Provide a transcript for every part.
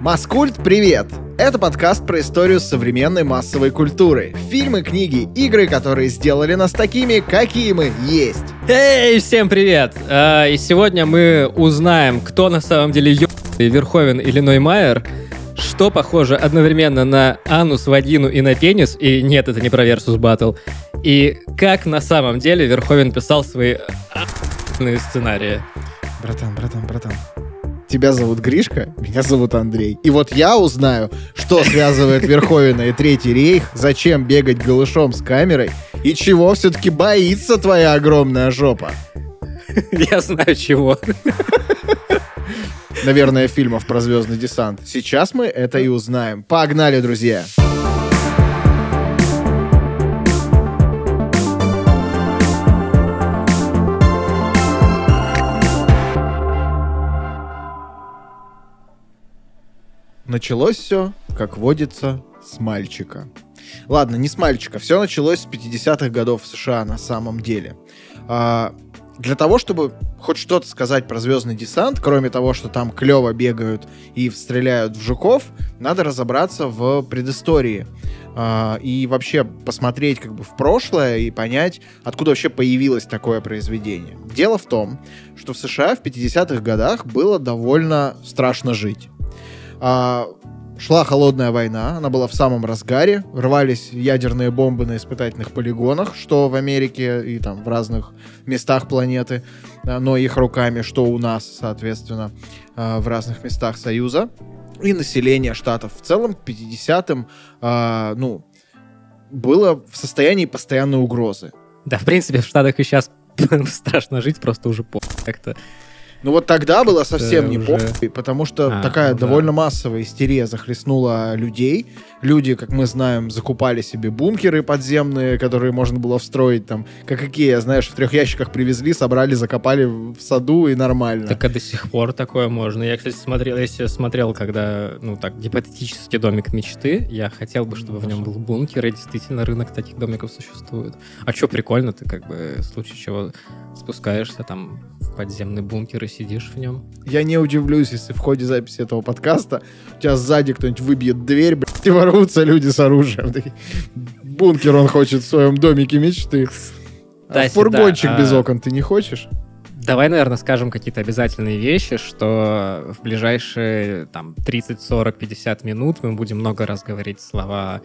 Маскульт, привет! Это подкаст про историю современной массовой культуры. Фильмы, книги, игры, которые сделали нас такими, какие мы есть. Эй, всем привет! А, и сегодня мы узнаем, кто на самом деле ё... Верховен или Ноймайер, что похоже одновременно на анус, вагину и на пенис, и нет, это не про Versus Battle, и как на самом деле Верховен писал свои сценарии. Братан, братан, братан. Тебя зовут Гришка, меня зовут Андрей. И вот я узнаю, что связывает Верховина и Третий рейх, зачем бегать голышом с камерой, и чего все-таки боится твоя огромная жопа. Я знаю чего. Наверное, фильмов про звездный десант. Сейчас мы это и узнаем. Погнали, друзья! Началось все, как водится, с мальчика. Ладно, не с мальчика. Все началось с 50-х годов в США на самом деле. А, для того, чтобы хоть что-то сказать про звездный десант, кроме того, что там клево бегают и стреляют в жуков, надо разобраться в предыстории. А, и вообще посмотреть как бы в прошлое и понять, откуда вообще появилось такое произведение. Дело в том, что в США в 50-х годах было довольно страшно жить. А, шла холодная война, она была в самом разгаре, рвались ядерные бомбы на испытательных полигонах, что в Америке и там в разных местах планеты, но их руками, что у нас, соответственно, а, в разных местах Союза. И население штатов в целом к 50-м, а, ну, было в состоянии постоянной угрозы. Да, в принципе, в Штатах и сейчас страшно жить, просто уже по как-то. Ну вот тогда было совсем не уже- похуй, потому что А, такая ну да. довольно массовая истерия захлестнула людей. Люди, как мы знаем, закупали себе бункеры подземные, которые можно было встроить там, как Икея, знаешь, в трех ящиках привезли, собрали, закопали в саду и нормально. Так а до сих пор такое можно. Я, кстати, смотрел, если смотрел, когда, ну так, гипотетический домик мечты, я хотел бы, чтобы в нем был бункер, и действительно рынок таких домиков существует. А что прикольно, ты как бы в случае чего спускаешься там в подземный бункер и сидишь в нем. Я не удивлюсь, если в ходе записи этого подкаста у тебя сзади кто-нибудь выбьет дверь, блядь, и ворвутся люди с оружием. Бункер он хочет в своем домике мечты. А Кстати, фургончик да, без а- окон ты не хочешь? Давай, наверное, скажем какие-то обязательные вещи, что в ближайшие там 30, 40, 50 минут мы будем много раз говорить слова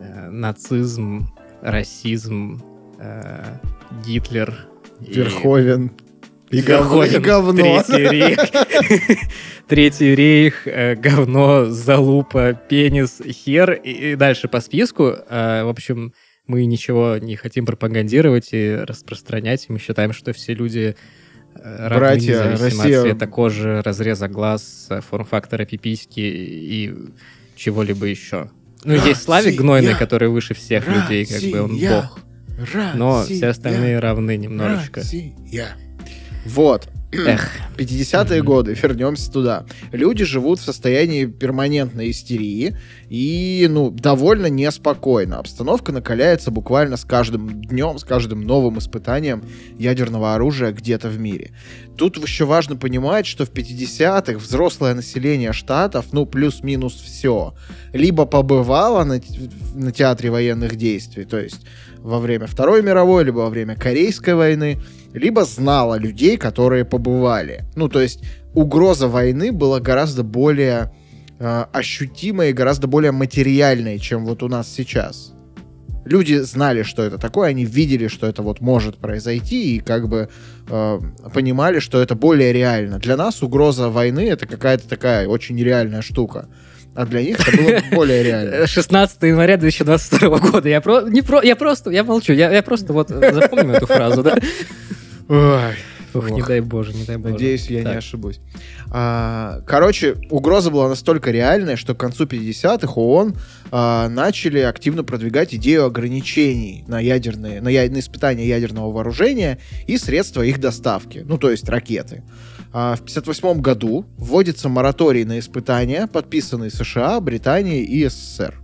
э, нацизм, расизм, э, Гитлер. Верховен. И, говно, и говно. Третий рейх, Третий рейх, э, говно, залупа, пенис, хер и, и дальше по списку. Э, в общем, мы ничего не хотим пропагандировать и распространять. Мы считаем, что все люди э, равны, Братья, Россия- от цвета кожи, разреза глаз, форм-фактора пиписьки и чего-либо еще. Ну, есть Славик! Гнойный, который выше всех людей, как бы он бог. Но все остальные равны немножечко. Россия. Вот. Эх. 50-е Мгм. годы, вернемся туда. Люди живут в состоянии перманентной истерии и, ну, довольно неспокойно. Обстановка накаляется буквально с каждым днем, с каждым новым испытанием ядерного оружия где-то в мире. Тут еще важно понимать, что в 50-х взрослое население штатов, ну, плюс-минус все, либо побывало на, на театре военных действий, то есть во время Второй мировой, либо во время Корейской войны, либо знала людей, которые побывали. Ну, то есть угроза войны была гораздо более э, ощутимой и гораздо более материальной, чем вот у нас сейчас. Люди знали, что это такое, они видели, что это вот может произойти, и как бы э, понимали, что это более реально. Для нас угроза войны это какая-то такая очень нереальная штука. А для них это было более реально. 16 января 2022 года. Я, про, не про, я просто, я молчу, я, я просто вот запомню эту фразу, да? Ой. Ух, не дай боже, не дай боже. Надеюсь, я не Так. ошибусь. А, короче, угроза была настолько реальная, что к концу 50-х ООН а, начали активно продвигать идею ограничений на ядерные, на, я- на испытания ядерного вооружения и средства их доставки, ну то есть ракеты. А в 1958 году вводится мораторий на испытания, подписанный США, Британией и СССР.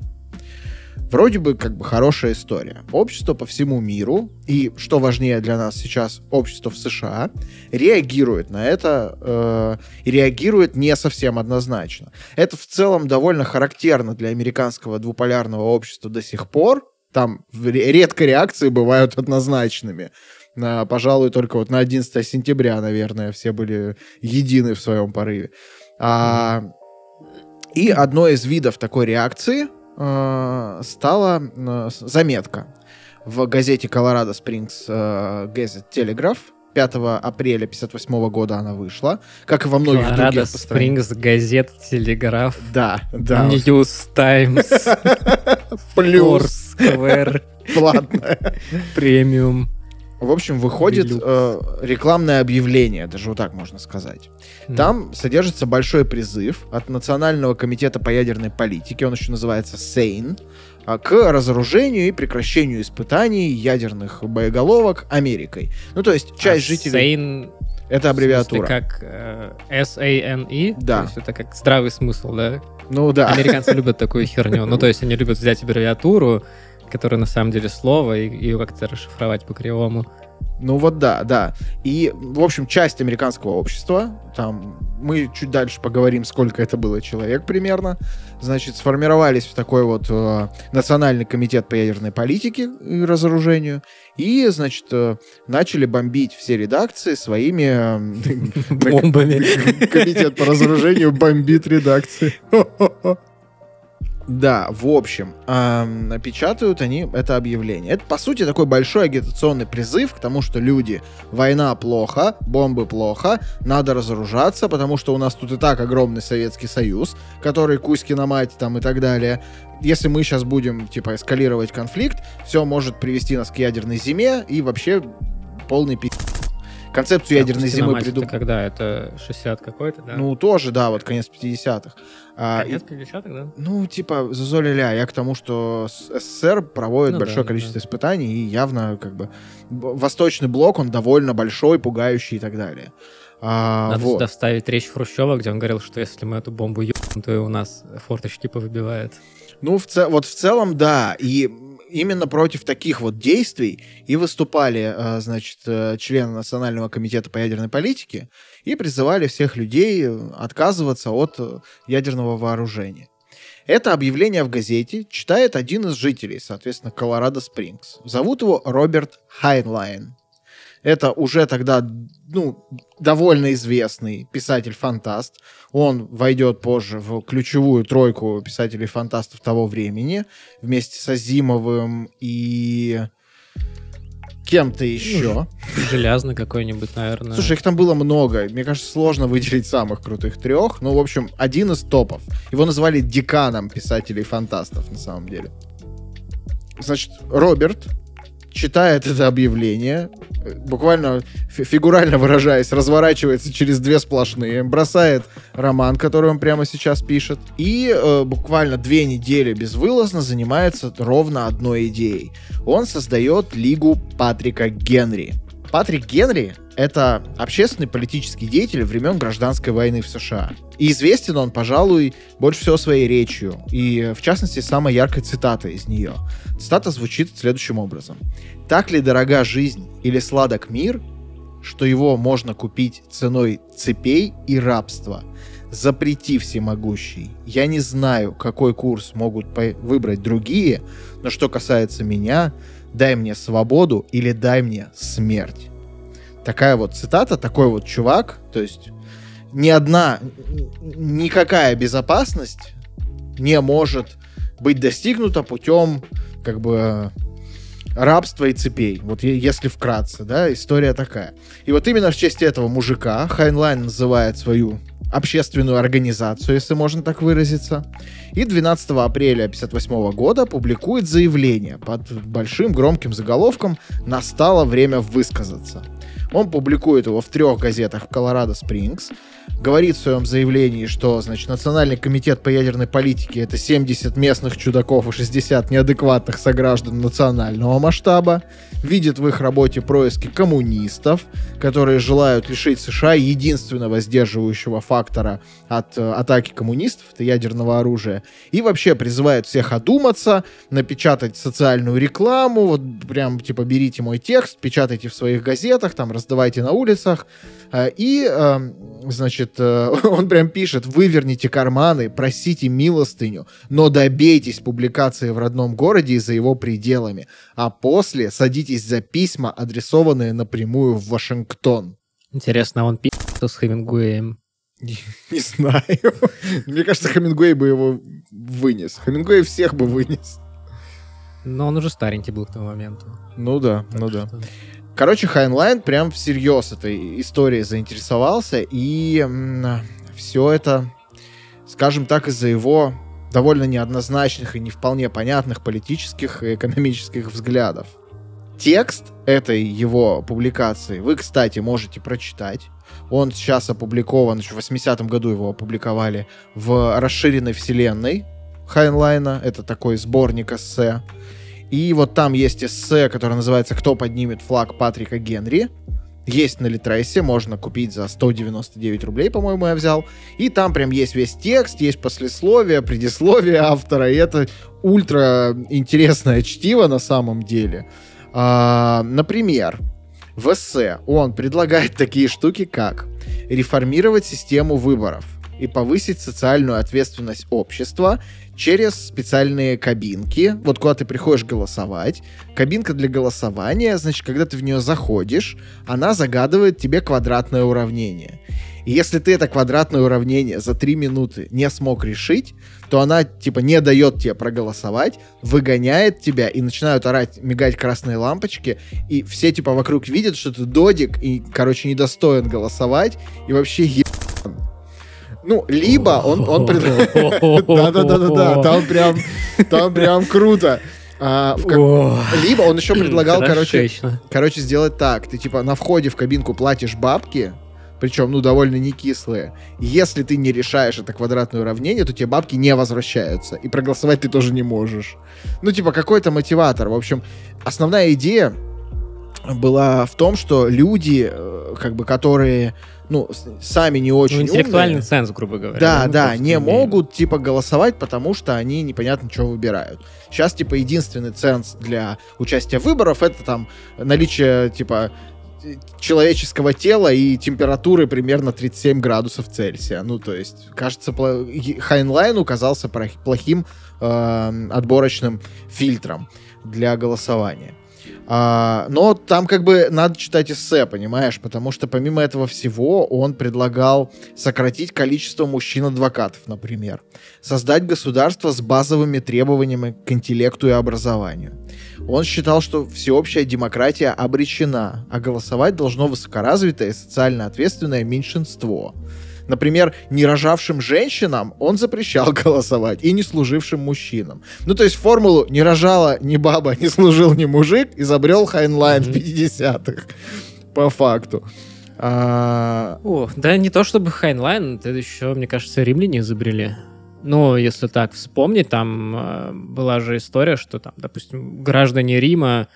Вроде бы как бы хорошая история. Общество по всему миру, и что важнее для нас сейчас, общество в США, реагирует на это э, реагирует не совсем однозначно. Это в целом довольно характерно для американского двуполярного общества до сих пор. Там редко реакции бывают однозначными. На, пожалуй, только вот на 11 сентября, наверное, все были едины в своем порыве. А, и одной из видов такой реакции э, стала э, заметка в газете Colorado Springs э, Gazette Telegraph. 5 апреля 58 года она вышла, как и во многих Colorado других Springs, газет, телеграф, Да, да. News Times, Плюс. Foursquare, Платная. Премиум. В общем, выходит э, рекламное объявление, даже вот так можно сказать. Там содержится большой призыв от Национального комитета по ядерной политике, он еще называется СЕЙН, а, к разоружению и прекращению испытаний ядерных боеголовок Америкой. Ну, то есть часть А жителей... Sane, Это аббревиатура. смысле, как э, S-A-N-E? Да. То есть это как здравый смысл, да? Ну да. Американцы любят такую херню. Ну, то есть они любят взять аббревиатуру, которая на самом деле слово, и ее как-то расшифровать по-кривому. Ну вот да, да. И, в общем, часть американского общества, там мы чуть дальше поговорим, сколько это было человек примерно, значит, сформировались в такой вот э, Национальный комитет по ядерной политике и разоружению, и, значит, э, начали бомбить все редакции своими... э, Бомбами. Комитет по разоружению бомбит редакции. Да, в общем, эм, печатают они это объявление. Это, по сути, такой большой агитационный призыв к тому, что люди, война плохо, бомбы плохо, надо разоружаться, потому что у нас тут и так огромный Советский Союз, который Кузькина мать там и так далее. Если мы сейчас будем, типа, эскалировать конфликт, все может привести нас к ядерной зиме и вообще полный пи***. Концепцию ядерной зимы придумали. когда? Это 60 какой-то, да? Ну, тоже, да, вот конец 50-х. А, Конец 50-х, да? ну, типа, зазоля-ля, я к тому, что СССР проводит Ну большое да, количество да. испытаний, и явно, как бы, Восточный блок, он довольно большой, пугающий и так далее. А, Надо вот. сюда вставить речь Хрущева, где он говорил, что если мы эту бомбу ебнем, то и у нас форточки повыбивает. Ну, в це- вот в целом, да, и именно против таких вот действий и выступали, э, значит, э, члены Национального комитета по ядерной политике и призывали всех людей э, отказываться от ядерного вооружения. Это объявление в газете читает один из жителей, соответственно, Колорадо Спрингс. Зовут его Роберт Хайнлайн. Это уже тогда, ну, довольно известный писатель-фантаст. Он войдет позже в ключевую тройку писателей-фантастов того времени вместе с Азимовым и кем-то еще. Железный какой-нибудь, наверное. Слушай, их там было много. Мне кажется, сложно выделить самых крутых трех. Ну, в общем, один из топов. Его называли деканом писателей-фантастов, на самом деле. Значит, Роберт читает это объявление, буквально фи- фигурально выражаясь, разворачивается через две сплошные, бросает роман, который он прямо сейчас пишет, и э, буквально две недели безвылазно занимается ровно одной идеей. Он создает Лигу Патрика Генри. Патрик Генри — это общественный политический деятель времен гражданской войны в США. И известен он, пожалуй, больше всего своей речью, и, в частности, самой яркой цитатой из нее. Цитата звучит следующим образом. «Так ли дорога жизнь или сладок мир, что его можно купить ценой цепей и рабства? Запрети всемогущий. Я не знаю, какой курс могут выбрать другие, но что касается меня, дай мне свободу или дай мне смерть». Такая вот цитата, такой вот чувак, то есть ни одна, никакая безопасность не может быть достигнута путем как бы рабства и цепей. Вот если вкратце, да, история такая. И вот именно в честь этого мужика Хайнлайн называет свою общественную организацию, если можно так выразиться. И 12 апреля 1958 года публикует заявление под большим громким заголовком «Настало время высказаться». Он публикует его в трех газетах в Колорадо Спрингс говорит в своем заявлении, что, значит, Национальный комитет по ядерной политике это 70 местных чудаков и 60 неадекватных сограждан национального масштаба, видит в их работе происки коммунистов, которые желают лишить США единственного сдерживающего фактора от э, атаки коммунистов, это ядерного оружия, и вообще призывает всех одуматься, напечатать социальную рекламу, вот прям типа берите мой текст, печатайте в своих газетах, там раздавайте на улицах, э, и, э, значит, э, он прям пишет, выверните карманы, просите милостыню, но добейтесь публикации в родном городе и за его пределами, а после садитесь за письма, адресованные напрямую в Вашингтон. Интересно, а он пи***ся с Хемингуэем? Не, не знаю. Мне кажется, Хемингуэй бы его вынес. Хемингуэй всех бы вынес. Но он уже старенький был к тому моменту. Ну да, так ну что... да. Короче, Хайнлайн прям всерьез этой историей заинтересовался, и все это, скажем так, из-за его довольно неоднозначных и не вполне понятных политических и экономических взглядов. Текст этой его публикации вы, кстати, можете прочитать. Он сейчас опубликован, в 80-м году его опубликовали в расширенной вселенной Хайнлайна. Это такой сборник эссе. И вот там есть эссе, которое называется «Кто поднимет флаг Патрика Генри». Есть на Литресе, можно купить за 199 рублей, по-моему, я взял. И там прям есть весь текст, есть послесловие, предисловие автора, и это ультра интересное чтиво на самом деле. А, например, в эссе он предлагает такие штуки, как реформировать систему выборов и повысить социальную ответственность общества через специальные кабинки. Вот куда ты приходишь голосовать, кабинка для голосования, значит, когда ты в нее заходишь, она загадывает тебе квадратное уравнение. И если ты это квадратное уравнение за 3 минуты не смог решить, то она, типа, не дает тебе проголосовать, выгоняет тебя, и начинают орать, мигать красные лампочки, и все, типа, вокруг видят, что ты додик, и, короче, недостоин голосовать, и вообще е ну, либо он, он Да-да-да-да-да, там прям, там прям круто. А, как... Либо он еще предлагал, короче, короче, сделать так. Ты типа на входе в кабинку платишь бабки, причем, ну, довольно не кислые. Если ты не решаешь это квадратное уравнение, то тебе бабки не возвращаются. И проголосовать ты тоже не можешь. Ну, типа, какой-то мотиватор. В общем, основная идея была в том, что люди, э, как бы, которые ну, сами не очень ну, интеллектуальный умные. ценз, грубо говоря. Да, да, не имеем. могут, типа, голосовать, потому что они непонятно, что выбирают. Сейчас, типа, единственный ценз для участия в выборах это там наличие, типа, человеческого тела и температуры примерно 37 градусов Цельсия. Ну, то есть, кажется, Хайнлайн оказался плохим э, отборочным фильтром для голосования. А, но там как бы надо читать эссе, понимаешь? Потому что помимо этого всего он предлагал сократить количество мужчин-адвокатов, например. Создать государство с базовыми требованиями к интеллекту и образованию. Он считал, что всеобщая демократия обречена, а голосовать должно высокоразвитое и социально ответственное меньшинство. Например, не рожавшим женщинам он запрещал голосовать и не служившим мужчинам. Ну, то есть формулу «не рожала – не баба, не служил – не мужик» изобрел Хайнлайн mm-hmm. в 50-х. По факту. А... О, да не то чтобы Хайнлайн, это еще, мне кажется, римляне изобрели. Ну, если так вспомнить, там э, была же история, что там, допустим, граждане Рима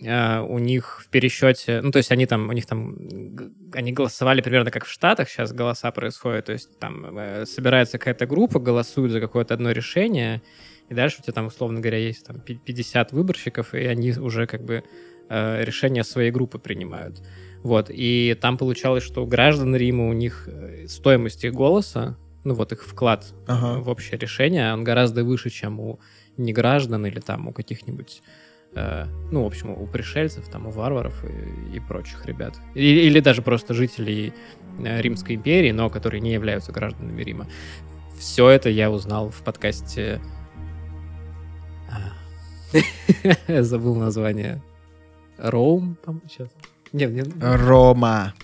у них в пересчете, ну, то есть они там, у них там, они голосовали примерно как в Штатах сейчас голоса происходят, то есть там э, собирается какая-то группа, голосуют за какое-то одно решение, и дальше у тебя там, условно говоря, есть там 50 выборщиков, и они уже как бы э, решения своей группы принимают. Вот, и там получалось, что у граждан Рима, у них э, стоимость их голоса, ну, вот их вклад ага. в общее решение, он гораздо выше, чем у неграждан или там у каких-нибудь Э, ну, в общем, у пришельцев, там, у варваров и, и прочих ребят. Или, или даже просто жителей э, Римской империи, но которые не являются гражданами Рима. Все это я узнал в подкасте... А. Забыл название. Ром, по-моему, сейчас. Нет, нет. Рома.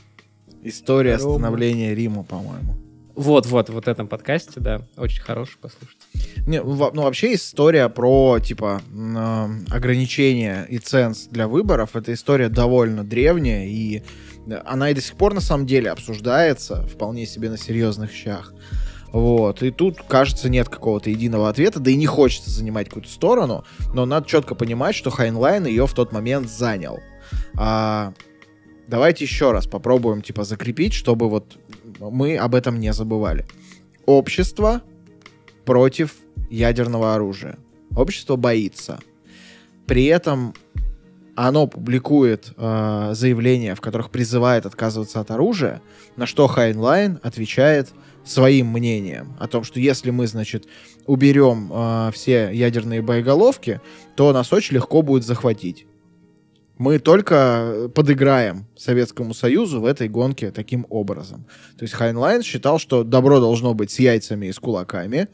История Рома. становления Рима, по-моему. Вот, вот, вот этом подкасте, да. Очень хороший, послушать. Не, ну вообще история про, типа, ограничения и ценз для выборов, эта история довольно древняя, и Она и до сих пор на самом деле обсуждается вполне себе на серьезных щах. Вот. И тут, кажется, нет какого-то единого ответа, да и не хочется занимать какую-то сторону, но надо четко понимать, что Хайнлайн ее в тот момент занял. А, давайте еще раз попробуем, типа, закрепить, чтобы вот мы об этом не забывали. Общество против ядерного оружия. Общество боится. При этом оно публикует э, заявления, в которых призывает отказываться от оружия, на что Хайнлайн отвечает своим мнением о том, что если мы, значит, уберем э, все ядерные боеголовки, то нас очень легко будет захватить. Мы только подыграем Советскому Союзу в этой гонке таким образом. То есть Хайнлайн считал, что добро должно быть с яйцами и с кулаками.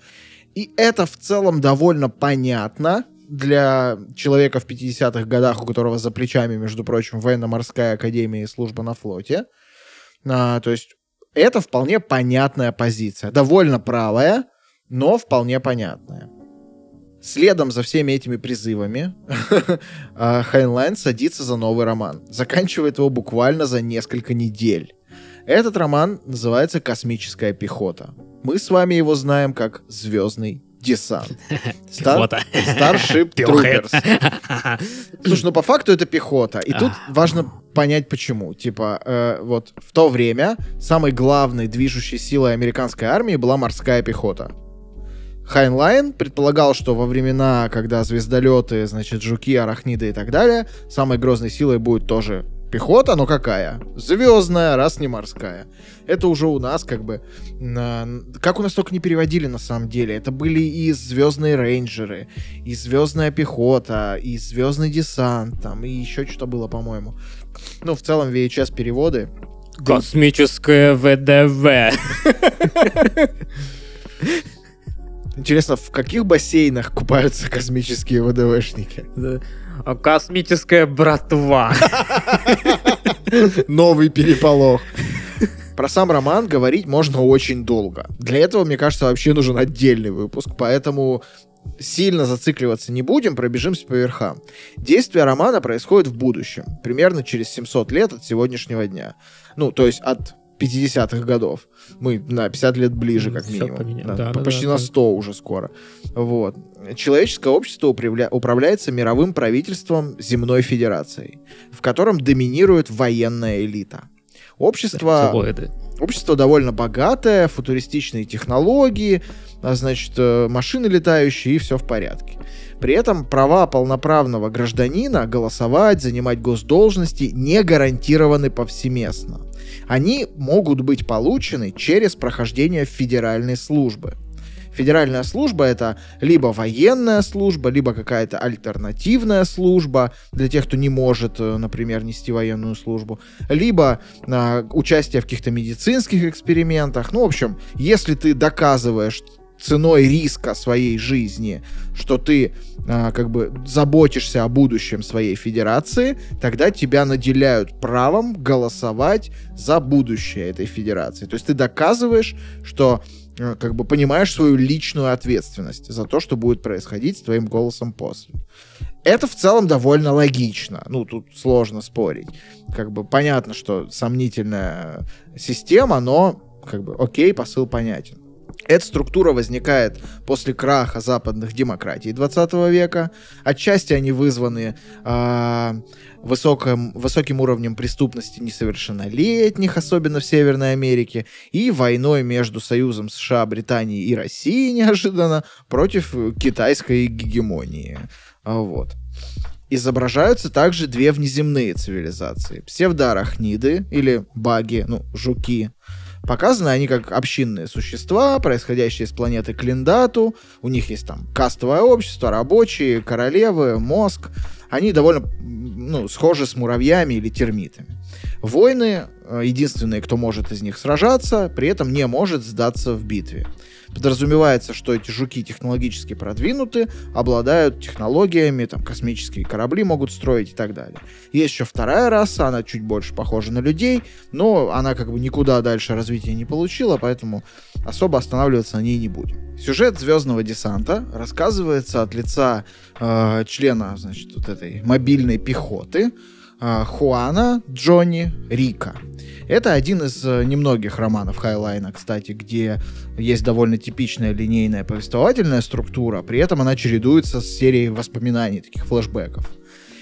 И это в целом довольно понятно, для человека в 50-х годах, у которого за плечами, между прочим, военно-морская академия и служба на флоте. А, то есть это вполне понятная позиция. Довольно правая, но вполне понятная. Следом за всеми этими призывами а, Хайнлайн садится за новый роман. Заканчивает его буквально за несколько недель. Этот роман называется «Космическая пехота». Мы с вами его знаем как «Звездный десант. Пехота. Starship Troopers. Слушай, ну по факту это пехота. И тут важно понять почему. Типа, э, вот в то время самой главной движущей силой американской армии была морская пехота. Хайнлайн предполагал, что во времена, когда звездолеты, значит, жуки, арахниды и так далее, самой грозной силой будет тоже Пехота, но какая? Звездная, раз не морская. Это уже у нас как бы... Как у нас только не переводили на самом деле. Это были и звездные рейнджеры, и звездная пехота, и звездный десант, там, и еще что-то было, по-моему. Ну, в целом, VHS переводы. Космическое ВДВ. Интересно, в каких бассейнах купаются космические ВДВшники? Космическая братва. Новый переполох. Про сам роман говорить можно очень долго. Для этого, мне кажется, вообще нужен отдельный выпуск, поэтому сильно зацикливаться не будем, пробежимся по верхам. Действие романа происходит в будущем, примерно через 700 лет от сегодняшнего дня. Ну, то есть от 50-х годов. Мы на 50 лет ближе, как минимум. Да, да, почти да, на 100 да. уже скоро. Вот. Человеческое общество управля... управляется мировым правительством Земной Федерацией, в котором доминирует военная элита. Общество... Общество довольно богатое, футуристичные технологии, а, значит, э, машины летающие, и все в порядке. При этом права полноправного гражданина голосовать, занимать госдолжности не гарантированы повсеместно они могут быть получены через прохождение федеральной службы. Федеральная служба это либо военная служба, либо какая-то альтернативная служба для тех, кто не может, э, например, нести военную службу, либо э, участие в каких-то медицинских экспериментах. Ну, в общем, если ты доказываешь ценой риска своей жизни, что ты а, как бы заботишься о будущем своей федерации, тогда тебя наделяют правом голосовать за будущее этой федерации. То есть ты доказываешь, что а, как бы понимаешь свою личную ответственность за то, что будет происходить с твоим голосом после. Это в целом довольно логично. Ну, тут сложно спорить. Как бы понятно, что сомнительная система, но как бы окей, посыл понятен. Эта структура возникает после краха западных демократий 20 века. Отчасти они вызваны э, высоким, высоким уровнем преступности несовершеннолетних, особенно в Северной Америке, и войной между Союзом США, Британией и Россией неожиданно против китайской гегемонии. Вот. Изображаются также две внеземные цивилизации. Псевдоарахниды или баги, ну, жуки, Показаны они как общинные существа, происходящие с планеты Клиндату. У них есть там кастовое общество, рабочие, королевы, мозг. Они довольно ну, схожи с муравьями или термитами. Войны, э, единственные, кто может из них сражаться, при этом не может сдаться в битве. Подразумевается, что эти жуки технологически продвинуты, обладают технологиями, там космические корабли могут строить и так далее. Есть еще вторая раса, она чуть больше похожа на людей, но она как бы никуда дальше развития не получила, поэтому особо останавливаться на ней не будем. Сюжет Звездного десанта рассказывается от лица э, члена, значит, вот этой мобильной пехоты, Хуана Джонни Рико. Это один из э, немногих романов Хайнлайна, кстати, где есть довольно типичная линейная повествовательная структура, при этом она чередуется с серией воспоминаний, таких флэшбэков.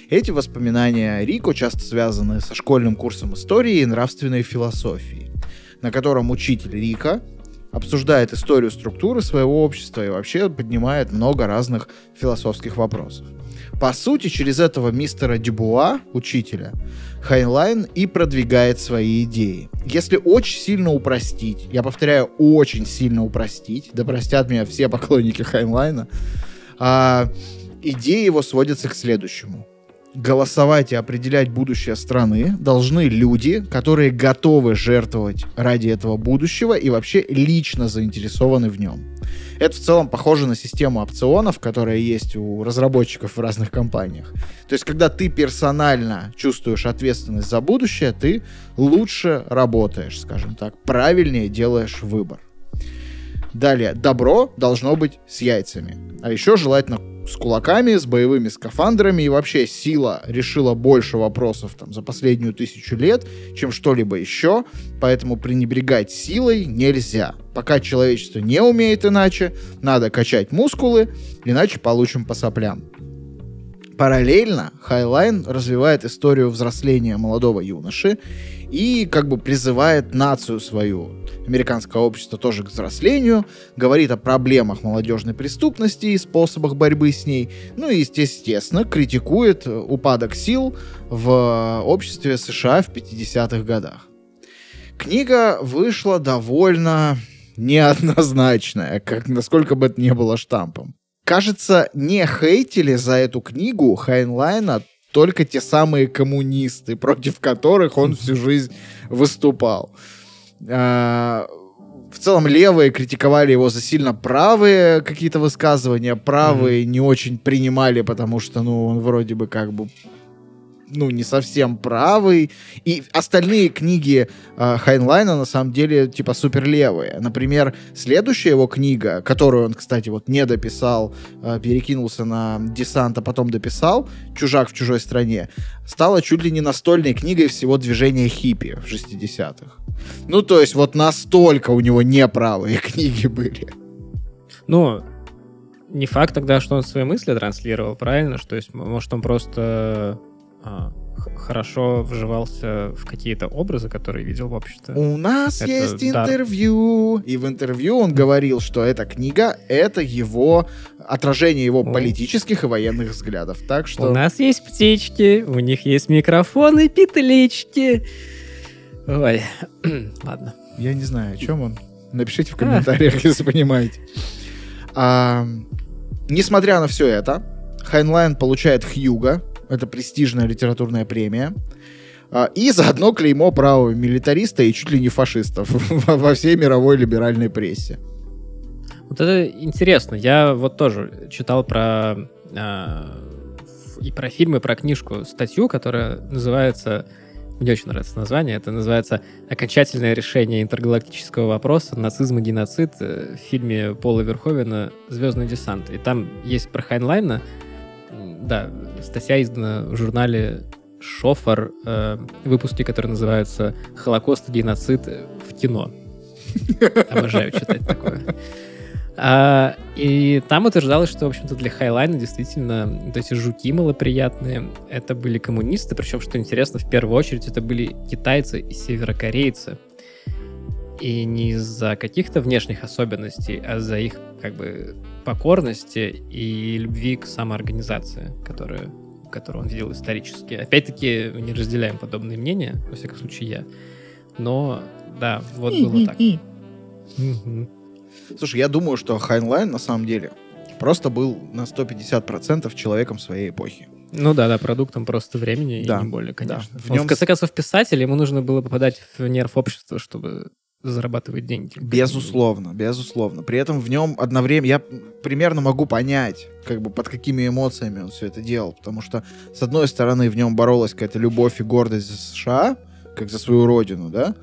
Эти воспоминания Рико часто связаны со школьным курсом истории и нравственной философии, на котором учитель Рико обсуждает историю структуры своего общества и вообще поднимает много разных философских вопросов. По сути, через этого мистера Дюбуа, учителя, Хайнлайн и продвигает свои идеи. Если очень сильно упростить, я повторяю, очень сильно упростить, да простят меня все поклонники Хайнлайна, а, идеи его сводятся к следующему голосовать и определять будущее страны должны люди, которые готовы жертвовать ради этого будущего и вообще лично заинтересованы в нем. Это в целом похоже на систему опционов, которая есть у разработчиков в разных компаниях. То есть, когда ты персонально чувствуешь ответственность за будущее, ты лучше работаешь, скажем так, правильнее делаешь выбор. Далее, добро должно быть с яйцами. А еще желательно с кулаками, с боевыми скафандрами, и вообще сила решила больше вопросов там, за последнюю тысячу лет, чем что-либо еще, поэтому пренебрегать силой нельзя. Пока человечество не умеет иначе, надо качать мускулы, иначе получим по соплям. Параллельно Хайнлайн развивает историю взросления молодого юноши и как бы призывает нацию свою, американское общество тоже к взрослению, говорит о проблемах молодежной преступности и способах борьбы с ней, ну и, естественно, критикует упадок сил в обществе США в 50-х годах. Книга вышла довольно неоднозначная, как, насколько бы это не было штампом. Кажется, не хейтили за эту книгу Хайнлайна только те самые коммунисты, против которых он всю жизнь выступал. А, в целом левые критиковали его за сильно правые какие-то высказывания, правые mm-hmm. не очень принимали, потому что, ну, он вроде бы как бы ну, не совсем правый. И остальные книги э, Хайнлайна, на самом деле, типа, супер левые. Например, следующая его книга, которую он, кстати, вот не дописал, э, перекинулся на десант, а потом дописал, «Чужак в чужой стране», стала чуть ли не настольной книгой всего движения хиппи в 60-х. Ну, то есть, вот настолько у него неправые книги были. Ну, не факт тогда, что он свои мысли транслировал, правильно? Что есть, может, он просто а, хорошо вживался в какие-то образы, которые видел в обществе. У нас это есть дар. интервью, и в интервью он говорил, что эта книга — это его отражение его О. политических и военных взглядов. Так что... У нас есть птички, у них есть микрофоны, петлички. Ой, ладно. Я не знаю, о чем он. Напишите в комментариях, а. если понимаете. А, несмотря на все это, Хайнлайн получает Хьюго, это престижная литературная премия. А, и заодно клеймо правого милитариста и чуть ли не фашиста во всей мировой либеральной прессе. Вот это интересно. Я вот тоже читал про э, и про фильмы, про книжку, статью, которая называется мне очень нравится название. Это называется «Окончательное решение интергалактического вопроса. Нацизм и геноцид» в фильме Пола Верховена «Звездный десант». И там есть про Хайнлайна да, статья издана в журнале Шофар, э, выпуски, которые называются «Холокост и геноцид в кино». Обожаю читать такое. А, и там утверждалось, что, в общем-то, для Хайлайна действительно вот эти жуки малоприятные, это были коммунисты, причем, что интересно, в первую очередь это были китайцы и северокорейцы. И не из-за каких-то внешних особенностей, а за их как бы покорности и любви к самоорганизации, которую, которую он видел исторически. Опять-таки, не разделяем подобные мнения, во всяком случае, я. Но, да, вот было так. Слушай, я думаю, что Хайнлайн на самом деле просто был на 150% человеком своей эпохи. Ну да, да, продуктом просто времени да, и не более, конечно. Да. В, нем... в конце концов, писатель, ему нужно было попадать в нерв общества, чтобы зарабатывать деньги. Безусловно, безусловно. При этом в нем одновременно я примерно могу понять, как бы под какими эмоциями он все это делал, потому что с одной стороны в нем боролась какая-то любовь и гордость за США, как за свою родину, да,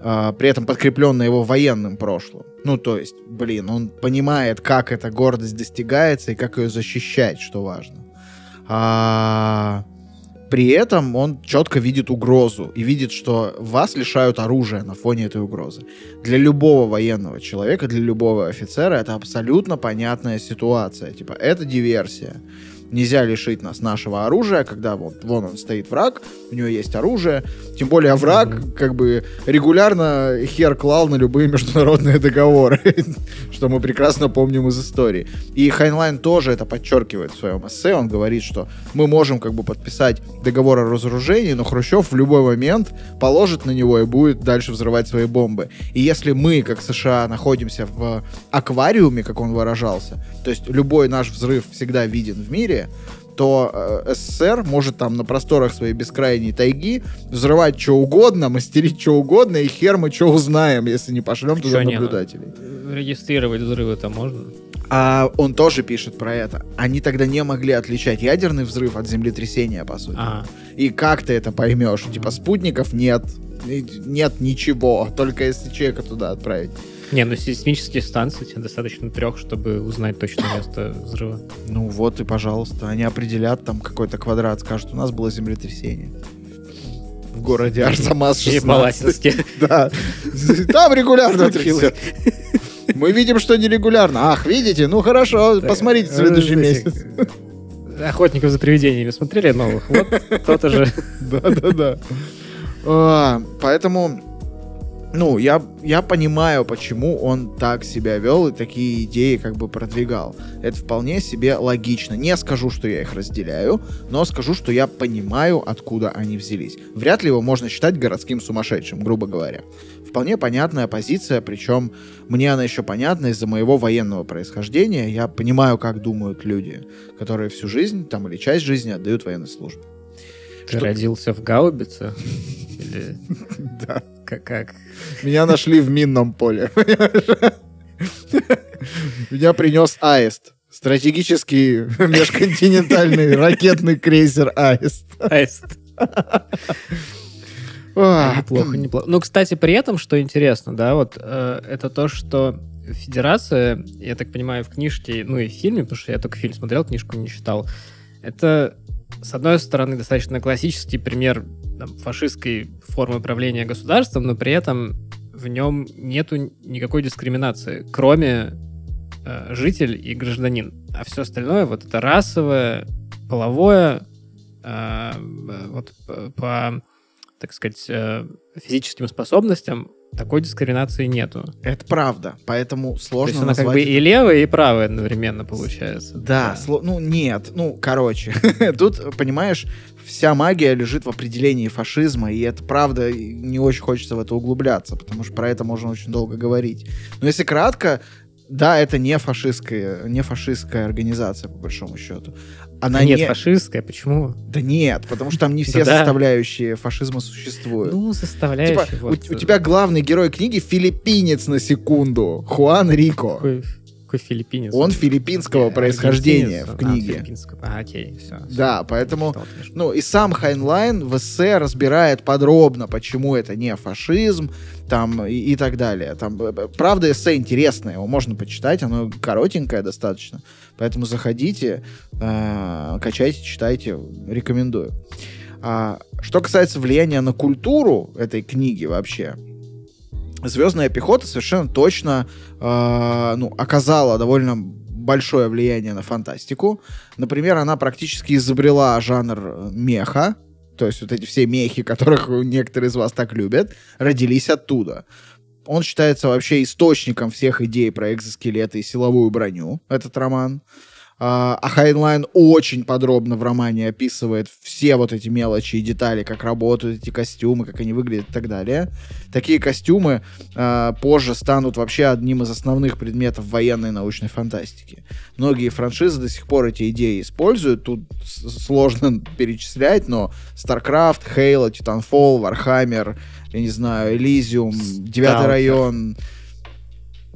а, при этом подкрепленная его военным прошлым. Ну, то есть, блин, он понимает, как эта гордость достигается и как ее защищать, что важно. А, При этом он четко видит угрозу и видит, что вас лишают оружия на фоне этой угрозы. Для любого военного человека, для любого офицера это абсолютно понятная ситуация. Типа, это диверсия. Нельзя лишить нас нашего оружия, когда вот вон он стоит враг, у него есть оружие. Тем более враг как бы регулярно хер клал на любые международные договоры, что мы прекрасно помним из истории. И Хайнлайн тоже это подчеркивает в своем эссе. Он говорит, что мы можем как бы подписать договор о разоружении, но Хрущев в любой момент положит на него и будет дальше взрывать свои бомбы. И если мы, как США, находимся в аквариуме, как он выражался, то есть любой наш взрыв всегда виден в мире, то э, СССР может там на просторах своей бескрайней тайги взрывать что угодно, мастерить что угодно, и хер мы что узнаем, если не пошлем туда Чё наблюдателей. Не, регистрировать взрывы-то можно? А он тоже пишет про это. Они тогда не могли отличать ядерный взрыв от землетрясения, по сути. А. И как ты это поймешь? Типа спутников нет, нет ничего, только если человека туда отправить. Не, ну сейсмические станции тебе достаточно трех, чтобы узнать точное место взрыва. Ну вот и пожалуйста, они определят там какой-то квадрат, скажут, у нас было землетрясение. В городе Арзамас 16. Да. Там регулярно трясет. Мы видим, что нерегулярно. Ах, видите? Ну хорошо, посмотрите следующий месяц. Охотников за привидениями смотрели новых? Вот тот же. Да-да-да. А, поэтому ну, я, я понимаю, почему он так себя вел и такие идеи как бы продвигал. Это вполне себе логично. Не скажу, что я их разделяю, но скажу, что я понимаю, откуда они взялись. Вряд ли его можно считать городским сумасшедшим, грубо говоря. Вполне понятная позиция, причем мне она еще понятна из-за моего военного происхождения. Я понимаю, как думают люди, которые всю жизнь там или часть жизни отдают военной службе. Ты что... родился в Гаубице? Или... Да. Как, как? Меня нашли в минном поле. Меня принес Аист. Стратегический межконтинентальный ракетный крейсер Аист. Аист. Неплохо, неплохо. Ну, кстати, при этом, что интересно, да, вот э, это то, что Федерация, я так понимаю, в книжке, ну и в фильме, потому что я только фильм смотрел, книжку не читал, это, с одной стороны, достаточно классический пример там, фашистской формы правления государством, но при этом в нем нету никакой дискриминации, кроме э, житель и гражданин. А все остальное, вот это расовое, половое, э, вот по, так сказать, э, физическим способностям такой дискриминации нету. Это правда, поэтому сложно То есть она назвать... как бы и левая, и правая одновременно получается. Да, да. Сло... ну нет, ну короче, тут, понимаешь, вся магия лежит в определении фашизма, и это правда, не очень хочется в это углубляться, потому что про это можно очень долго говорить. Но если кратко, да, это не фашистская, не фашистская организация, по большому счету. Она нет, не... фашистская, почему? Да нет, потому что там не все составляющие фашизма существуют. Ну, составляющие. Типа, вот. у, у тебя главный герой книги филиппинец на секунду, Хуан Рико. Какой какой филиппинец? Он филиппинского происхождения в книге. А, а, окей, все. Да, поэтому, ну, и сам Хайнлайн в эссе разбирает подробно, почему это не фашизм, там, и, и так далее. Там, правда, эссе интересное, его можно почитать, оно коротенькое достаточно. Поэтому заходите, э, качайте, читайте, рекомендую. А, что касается влияния на культуру этой книги вообще, Звездная пехота совершенно точно э, ну, оказала довольно большое влияние на фантастику. Например, она практически изобрела жанр меха, то есть вот эти все мехи, которых некоторые из вас так любят, родились оттуда. Он считается вообще источником всех идей про экзоскелеты и силовую броню, этот роман. А, а Хайнлайн очень подробно в романе описывает все вот эти мелочи и детали, как работают эти костюмы, как они выглядят и так далее. Такие костюмы э, позже станут вообще одним из основных предметов военной научной фантастики. Многие франшизы до сих пор эти идеи используют, тут сложно перечислять, но StarCraft, Halo, Titanfall, Warhammer, я не знаю, Elysium, Девятый район,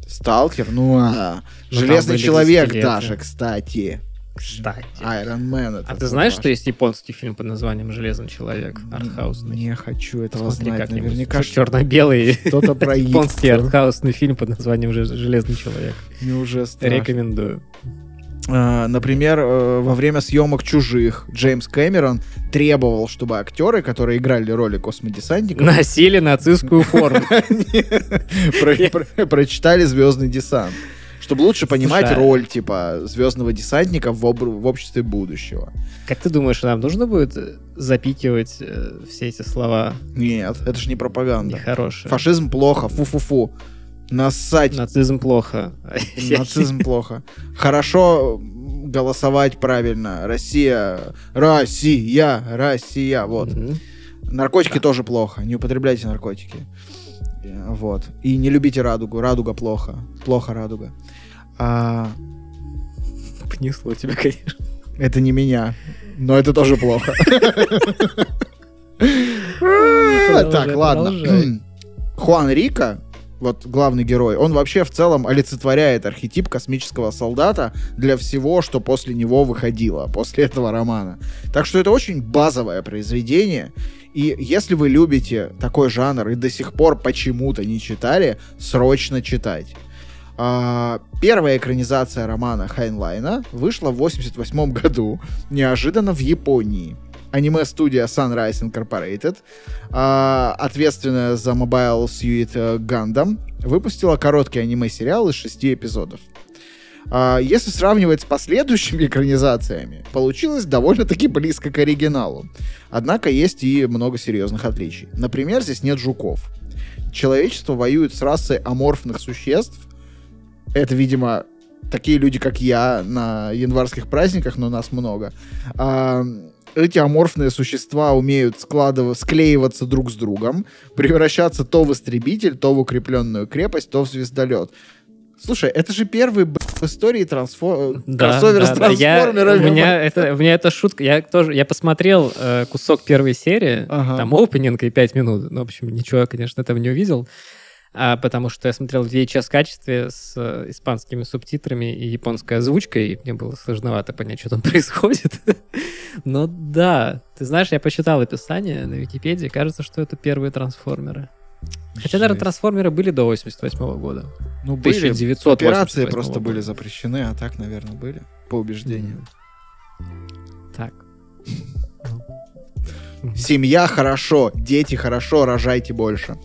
Сталкер, ну, а, Железный человек даже, кстати. Кстати. Iron Man. А ты знаешь, что есть японский фильм под названием «Железный человек»? Артхаусный. Не хочу этого Смотри знать. Наверняка черно-белый. Что-то про Японский артхаусный фильм под названием «Железный человек». Мне уже страшно. Рекомендую. Э, Например, э, во время съемок «Чужих» Джеймс Кэмерон требовал, чтобы актеры, которые играли роли космодесантников, Носили нацистскую форму. про- про- прочитали «Звездный десант». Чтобы лучше понимать Слушай, а- роль, типа, звездного десантника в, об- в обществе будущего. Как ты думаешь, нам нужно будет э, запикивать э, все эти слова Нет, это же не пропаганда. нехорошие? Фашизм плохо, фу-фу-фу. Нассать, Нацизм плохо. нацизм плохо. Хорошо голосовать правильно. Россия, Россия, Россия. Вот. Наркотики тоже плохо. Не употребляйте наркотики. Вот. И не любите радугу. Радуга плохо. Плохо радуга. А, Понесло тебя, конечно. это не меня. Но это тоже плохо. Так, ладно. Хуан Рика, вот главный герой, он вообще в целом олицетворяет архетип космического солдата для всего, что после него выходило, после этого романа. Так что это очень базовое произведение. И если вы любите такой жанр и до сих пор почему-то не читали, срочно читать. А, первая экранизация романа Хайнлайна вышла в 88 году, неожиданно в Японии. Аниме-студия Sunrise Incorporated, а, ответственная за Mobile Suit э, Gundam, выпустила короткий аниме-сериал из шести эпизодов. А, если сравнивать с последующими экранизациями, получилось довольно-таки близко к оригиналу. Однако есть и много серьезных отличий. Например, здесь нет жуков. Человечество воюет с расой аморфных существ. Это, видимо, такие люди, как я, на январских праздниках, но нас много. А, эти аморфные существа умеют складыв... склеиваться друг с другом, превращаться то в истребитель, то в укрепленную крепость, то в звездолет. Слушай, это же первый б, в истории трансфо... кроссовер с да, я- трансформерами. у, меня это, у меня это шутка. Я тоже я посмотрел э, кусок первой серии, Ага. там опенинг и 5 минут. Ну, в общем, ничего, конечно, там не увидел. А, потому что я смотрел в VHS качестве с э, испанскими субтитрами и японской озвучкой, и мне было сложновато понять, что там происходит. Но да, ты знаешь, я посчитал описание на Википедии, кажется, что это первые трансформеры. Хотя, наверное, трансформеры были до 88 года. Ну, были. 1988 Операции просто года. были запрещены, а так, наверное, были. По убеждениям. Так. Семья хорошо, дети хорошо, рожайте больше.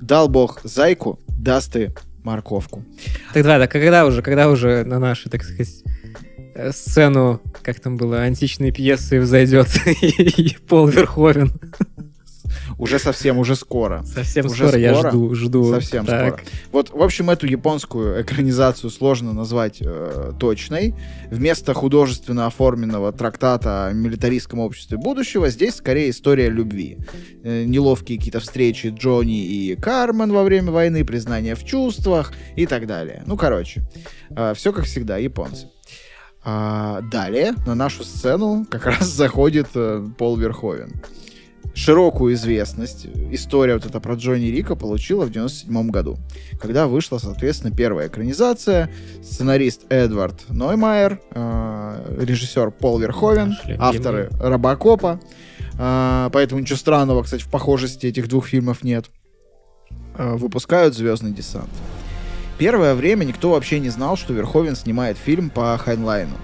Дал бог зайку, даст и морковку. Так давай, так когда уже, когда уже на нашу, так сказать, э, сцену, как там было, античные пьесы взойдет и Пол Верховен. Уже совсем, уже скоро. Совсем Уже скоро, я скоро? жду, жду. Совсем Так. скоро. Вот, в общем, эту японскую экранизацию сложно назвать э, точной. Вместо художественно оформленного трактата о милитаристском обществе будущего здесь скорее история любви. Э, неловкие какие-то встречи Джонни и Кармен во время войны, признание в чувствах и так далее. Ну, короче, все как всегда, японцы. А, далее на нашу сцену как раз заходит э, Пол Верховен. Широкую известность история вот эта про Джонни Рика получила в 97 году, когда вышла, соответственно, первая экранизация, сценарист Эдвард Ноймайер, э, режиссер Пол Верховен, авторы Робокопа, Э, поэтому ничего странного, кстати, в похожести этих двух фильмов нет. Э, выпускают «Звездный десант». Первое время никто вообще не знал, что Верховен снимает фильм по Хайнлайну.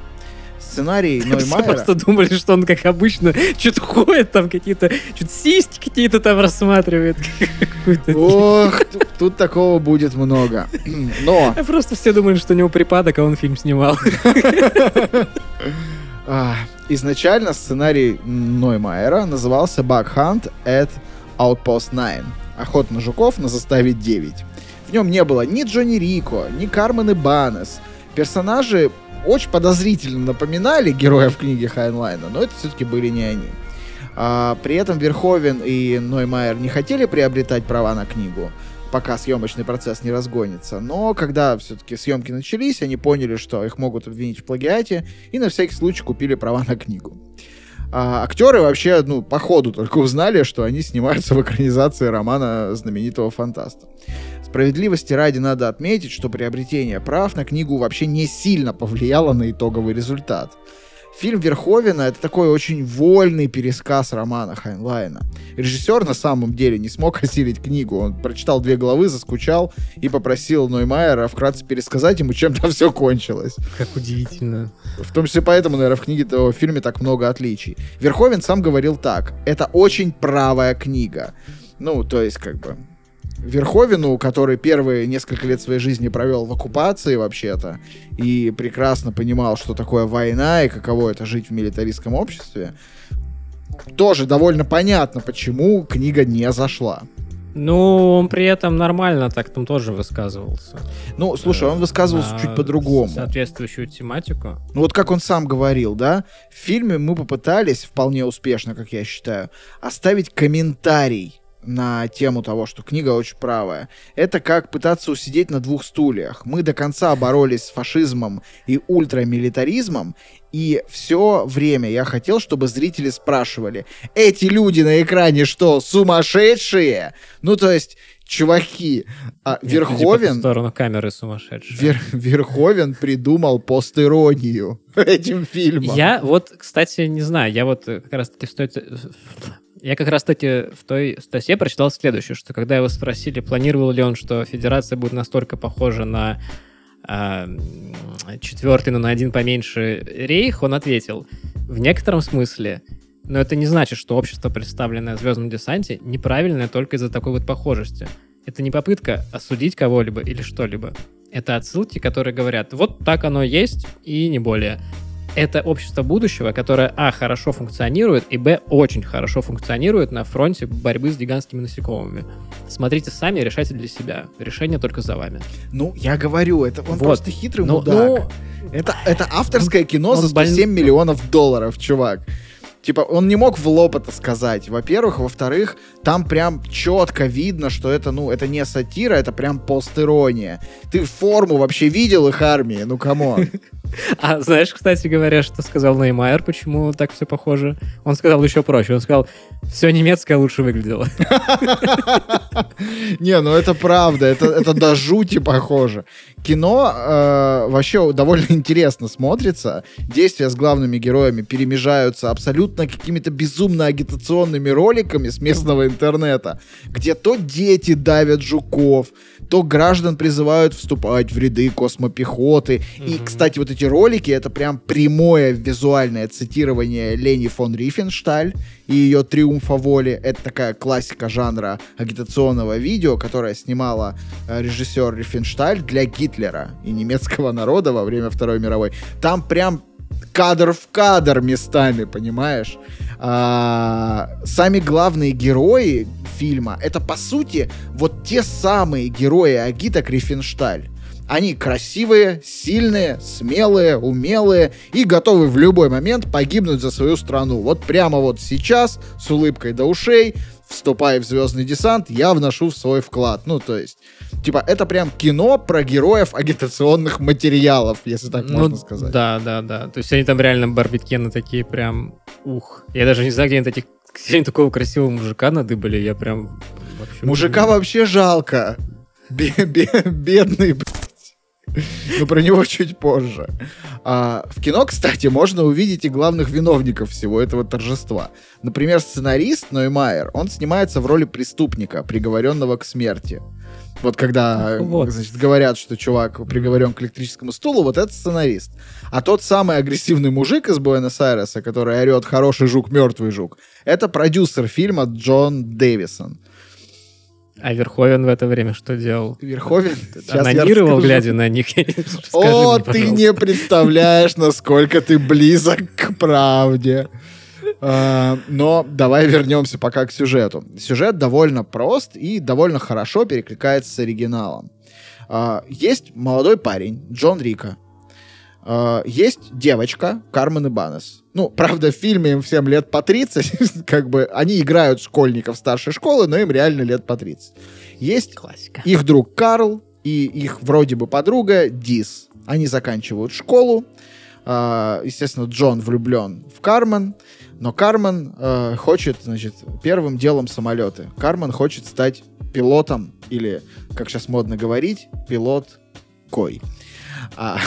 Сценарий Все Ноймайера... просто думали, что он, как обычно, что-то ходит там какие-то, что-то сиськи какие-то там рассматривает. Ох, тут, тут такого будет много. Но А Просто все думали, что у него припадок, а он фильм снимал. а, изначально сценарий Ноймайера назывался Bug Hunt at Outpost 9. Охота на жуков на заставе 9. В нем не было ни Джонни Рико, ни Кармен и Банес. Персонажи очень подозрительно напоминали героев книги Хайнлайна, но это все-таки были не они. А, при этом Верховен и Ноймайер не хотели приобретать права на книгу, пока съемочный процесс не разгонится. Но когда все-таки съемки начались, они поняли, что их могут обвинить в плагиате, и на всякий случай купили права на книгу. А, актеры вообще, ну, по ходу только узнали, что они снимаются в экранизации романа знаменитого фантаста. Справедливости ради надо отметить, что приобретение прав на книгу вообще не сильно повлияло на итоговый результат. фильм Верховина — это такой очень вольный пересказ романа Хайнлайна. Режиссер на самом деле не смог осилить книгу. Он прочитал две главы, заскучал и попросил Ноймайера вкратце пересказать ему, чем там все кончилось. Как удивительно. В том числе поэтому, наверное, в книге-то в фильме так много отличий. Верховен сам говорил так. Это очень правая книга. Ну, то есть, как бы, Верховину, который первые несколько лет своей жизни провел в оккупации вообще-то, и прекрасно понимал, что такое война и каково это жить в милитаристском обществе, тоже довольно понятно, почему книга не зашла. Ну, он при этом нормально так там тоже высказывался. Ну, слушай, он высказывался На чуть по-другому. Соответствующую тематику. Ну вот как он сам говорил, да, в фильме мы попытались, вполне успешно, как я считаю, оставить комментарий на тему того, что книга очень правая. Это как пытаться усидеть на двух стульях. Мы до конца боролись с фашизмом и ультрамилитаризмом, и все время я хотел, чтобы зрители спрашивали, эти люди на экране что, сумасшедшие? Ну, то есть, чуваки, а Нет, Верховен... сторону камеры сумасшедшие. Вер- Верховен придумал постиронию этим фильмом. Я вот, кстати, не знаю, я вот э, как раз таки в той... Я как раз таки в той статье прочитал следующее, что когда его спросили, планировал ли он, что Федерация будет настолько похожа на а, м, четвертый, но на один поменьше рейх, он ответил, в некотором смысле, но это не значит, что общество, представленное в «Звездном десанте», неправильное только из-за такой вот похожести. Это не попытка осудить кого-либо или что-либо. Это отсылки, которые говорят, вот так оно есть и не более. Это общество будущего, которое, а, хорошо функционирует, и, б, очень хорошо функционирует на фронте борьбы с гигантскими насекомыми. Смотрите сами, решайте для себя. Решение только за вами. Ну, я говорю, это он Вот. просто хитрый Ну, мудак. ну, Это, это авторское кино за больн- 107 миллионов долларов, чувак. Типа, он не мог в лоб это сказать, во-первых. Во-вторых, там прям четко видно, что это, ну, это не сатира, это прям постирония. Ты форму вообще видел их армии? Ну, come on. А знаешь, кстати говоря, что сказал Ноймайер, почему так все похоже? Он сказал еще проще. Он сказал, все немецкое лучше выглядело. Не, ну это правда, это, это до жути похоже. Кино э, вообще довольно интересно смотрится. Действия с главными героями перемежаются абсолютно какими-то безумно агитационными роликами с местного интернета, где то дети давят жуков, то граждан призывают вступать в ряды космопехоты. И, кстати, вот эти ролики это прям прямое визуальное цитирование Лени фон Рифеншталь и ее «Триумфа воли». Это такая классика жанра агитационного видео, которое снимала э, режиссер Рифеншталь для Гитлера и немецкого народа во время Второй мировой. Там прям кадр в кадр местами, понимаешь? А, сами главные герои фильма это по сути вот те самые герои Агита Рифеншталь. Они красивые, сильные, смелые, умелые и готовы в любой момент погибнуть за свою страну. Вот прямо вот сейчас, с улыбкой до ушей, вступая в звездный десант, я вношу в свой вклад. Ну, то есть, типа, это прям кино про героев агитационных материалов, если так можно сказать. Ну, Да, да, да. То есть они там реально барбекены такие прям, ух. Я даже не знаю, где они таких где они такого красивого мужика надыбали, я прям вообще... Мужика вообще жалко. Бе- бе- Бедный, блядь. Но про него чуть позже. А, в кино, кстати, можно увидеть и главных виновников всего этого торжества. Например, сценарист Ноймайер, он снимается в роли преступника, приговоренного к смерти. Вот когда вот. значит, говорят, что чувак приговорен к электрическому стулу, вот это сценарист. А тот самый агрессивный мужик из Буэнос-Айреса, который орет «хороший жук, мертвый жук», это продюсер фильма Джон Дэвисон. А Верховен в это время что делал? Верховен. Сейчас Анонировал, глядя на них? О, мне, ты не представляешь, насколько ты близок к правде. А, Но давай вернемся пока к сюжету. Сюжет довольно прост и довольно хорошо перекликается с оригиналом. А, Есть молодой парень, Джон Рика. А, Есть девочка, Кармен Ибанес. Ну, правда, в фильме им всем лет по 30. Как бы они играют школьников старшей школы, но им реально лет по 30. Есть Классика. их друг Карл и их вроде бы подруга Дис. Они заканчивают школу. А, естественно, Джон влюблен в Кармен, но Кармен э, хочет, значит, первым делом самолеты. Кармен хочет стать пилотом, или, как сейчас модно говорить, пилот кой. А,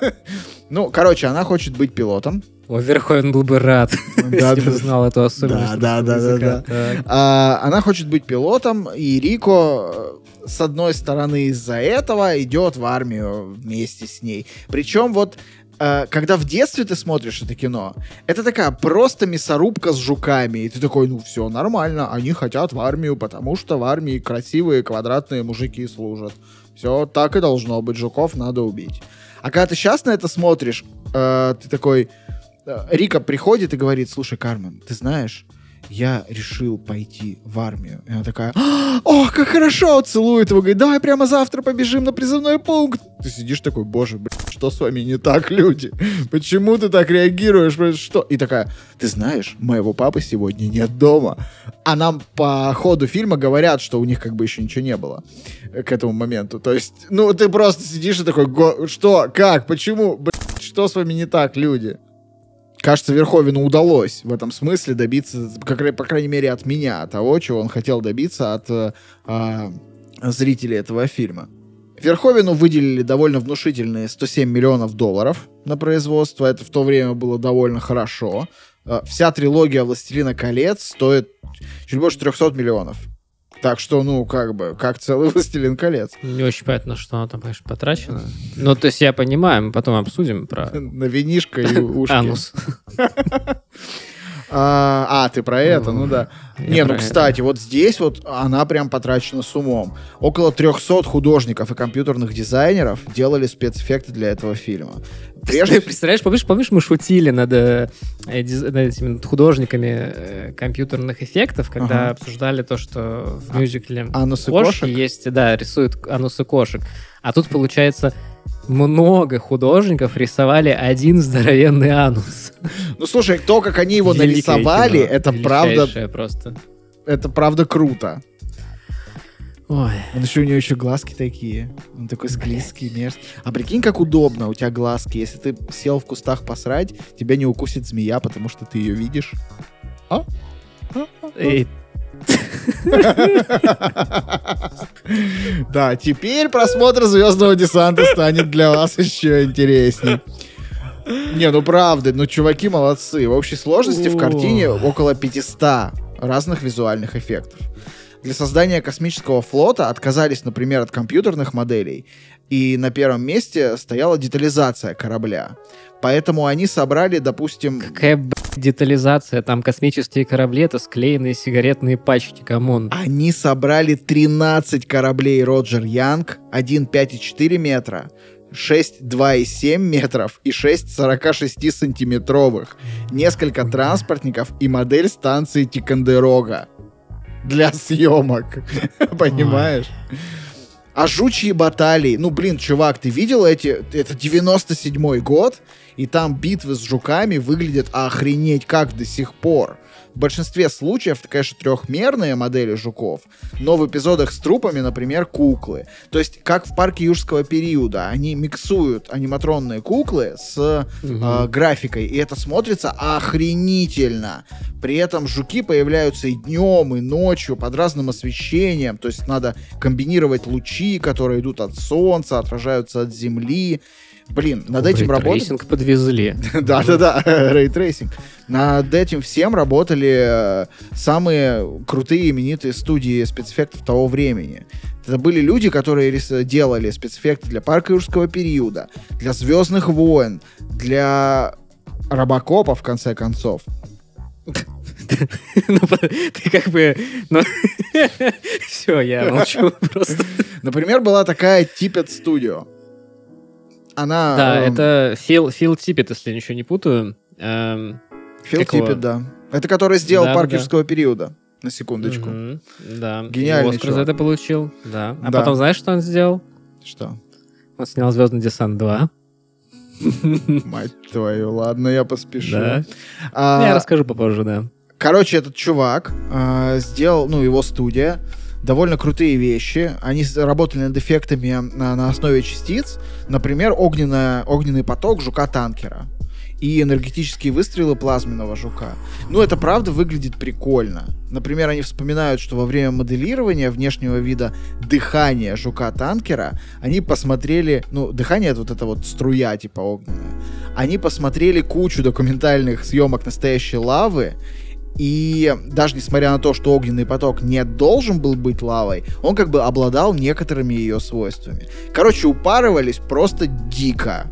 ну, короче, она хочет быть пилотом. О, Верховен был бы рад, если бы знал эту особенность. Да, да, да, да. А, она хочет быть пилотом, и Рико, э, с одной стороны, из-за этого идет в армию вместе с ней. Причем вот э, когда в детстве ты смотришь это кино, это такая просто мясорубка с жуками. И ты такой, ну все нормально, они хотят в армию, потому что в армии красивые квадратные мужики служат. Все так и должно быть, жуков надо убить. А когда ты сейчас на это смотришь, э, ты такой... э, Рика приходит и говорит, слушай, Кармен, ты знаешь, я решил пойти в армию. И она такая, о, как хорошо, целует его, говорит, давай прямо завтра побежим на призывной пункт. Ты сидишь такой, боже, блин, что с вами не так, люди? Почему ты так реагируешь? Что? И такая, ты знаешь, моего папы сегодня нет дома. А нам по ходу фильма говорят, что у них как бы еще ничего не было к этому моменту. То есть, ну, ты просто сидишь и такой, «Го- что, как, почему, блин, что с вами не так, люди? Кажется, Верховину удалось в этом смысле добиться, как, по крайней мере, от меня, того, чего он хотел добиться от э, а, зрителей этого фильма. Верховину выделили довольно внушительные 107 миллионов долларов на производство. Это в то время было довольно хорошо. Э, Вся трилогия «Властелина колец» стоит чуть больше 300 миллионов. Так что, ну, как бы, как целый «Властелин колец». Не очень понятно, что оно там, конечно, потрачено. Ну, то есть я понимаю, мы потом обсудим про На винишко и ушки. анус. А, а, ты про это, ну да. Я Не, ну, про это. кстати, вот здесь вот она прям потрачена с умом. Около 300 художников и компьютерных дизайнеров делали спецэффекты для этого фильма. Прежде Ты представляешь, помнишь, помнишь, мы шутили над, э, э, над этими над художниками э, компьютерных эффектов, когда Ага. обсуждали то, что в мюзикле анусы кошки кошек? есть, да, рисуют анусы кошек. А тут, получается, много художников рисовали один здоровенный анус. Ну, слушай, то, как они его Великое нарисовали, кино, это правда, просто. это правда круто. Ой. Он еще у него еще глазки такие. Он такой склизкий, мерзкий. А прикинь, как удобно у тебя глазки. Если ты сел в кустах посрать, тебя не укусит змея, потому что ты ее видишь. А? И Да, теперь просмотр Звездного десанта станет для вас еще интереснее. Не, ну правда, ну чуваки молодцы. В общей сложности в картине около 500 разных визуальных эффектов. Для создания космического флота отказались, например, от компьютерных моделей, и на первом месте стояла детализация корабля. Поэтому они собрали, допустим, Какая, блядь, детализация? Там космические корабли, это склеенные сигаретные пачки, come on. Они собрали 13 кораблей Роджер Янг, один 5,4 метра, 6 2,7 метров и 6 46 сантиметровых, несколько транспортников и модель станции Тикандерога для съемок. Понимаешь? А жучьи баталии, ну блин, чувак, ты видел эти, это 97-й год, и там битвы с жуками выглядят охренеть как до сих пор. В большинстве случаев это, конечно, трехмерные модели жуков, но в эпизодах с трупами, например, куклы. То есть, как в парке юрского периода, они миксуют аниматронные куклы с Мгм. э, графикой, и это смотрится охренительно. При этом жуки появляются и днем, и ночью под разным освещением, то есть надо комбинировать лучи, которые идут от солнца, отражаются от земли. Блин, над этим работали... Ray tracing подвезли. Да-да-да, ray tracing. Над этим всем работали э, самые крутые именитые студии спецэффектов того времени. Это были люди, которые делали спецэффекты для парка юрского периода, для Звездных войн, для Робокопа, в конце концов. Ну, ты как бы... Все, я молчу просто. Например, была такая Tippet Studio. Она... Да, э, это Фил Фил Типпет, если я ничего не путаю. Эм, Фил его? Tippett, да. Это который сделал Да, парк да. периода. На секундочку. мгм, Да. Гениальный Оскар чувак. за это получил. Да. А Да. потом знаешь, что он сделал? Что? Он снял Звездный десант 2. Мать твою, ладно, я поспешу. Да. А, Я расскажу попозже, да. Короче, этот чувак а, сделал, ну, его студия, довольно крутые вещи. Они работали над эффектами на, на основе частиц. Например, огненная, огненный поток жука-танкера. и энергетические выстрелы плазменного жука. Ну, это правда выглядит прикольно. Например, они вспоминают, что во время моделирования внешнего вида дыхания жука-танкера они посмотрели, ну, дыхание это вот эта вот струя типа огненная. Они посмотрели кучу документальных съемок настоящей лавы, и даже несмотря на то, что огненный поток не должен был быть лавой, он как бы обладал некоторыми ее свойствами. Короче, упарывались просто дико.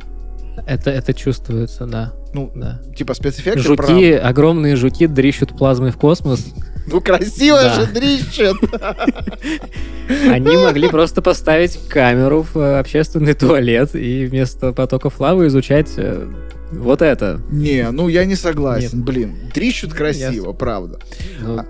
Это, это чувствуется, да. Ну, да. типа спецэффекты. Жуки, прав- огромные жуки дрищут плазмой в космос. Ну, красиво Да. же дрищет. Они могли просто поставить камеру в э, общественный туалет и вместо потоков лавы изучать э, вот это. Не, ну я не согласен. Блин, дрищут красиво, Ясно. правда. Ну,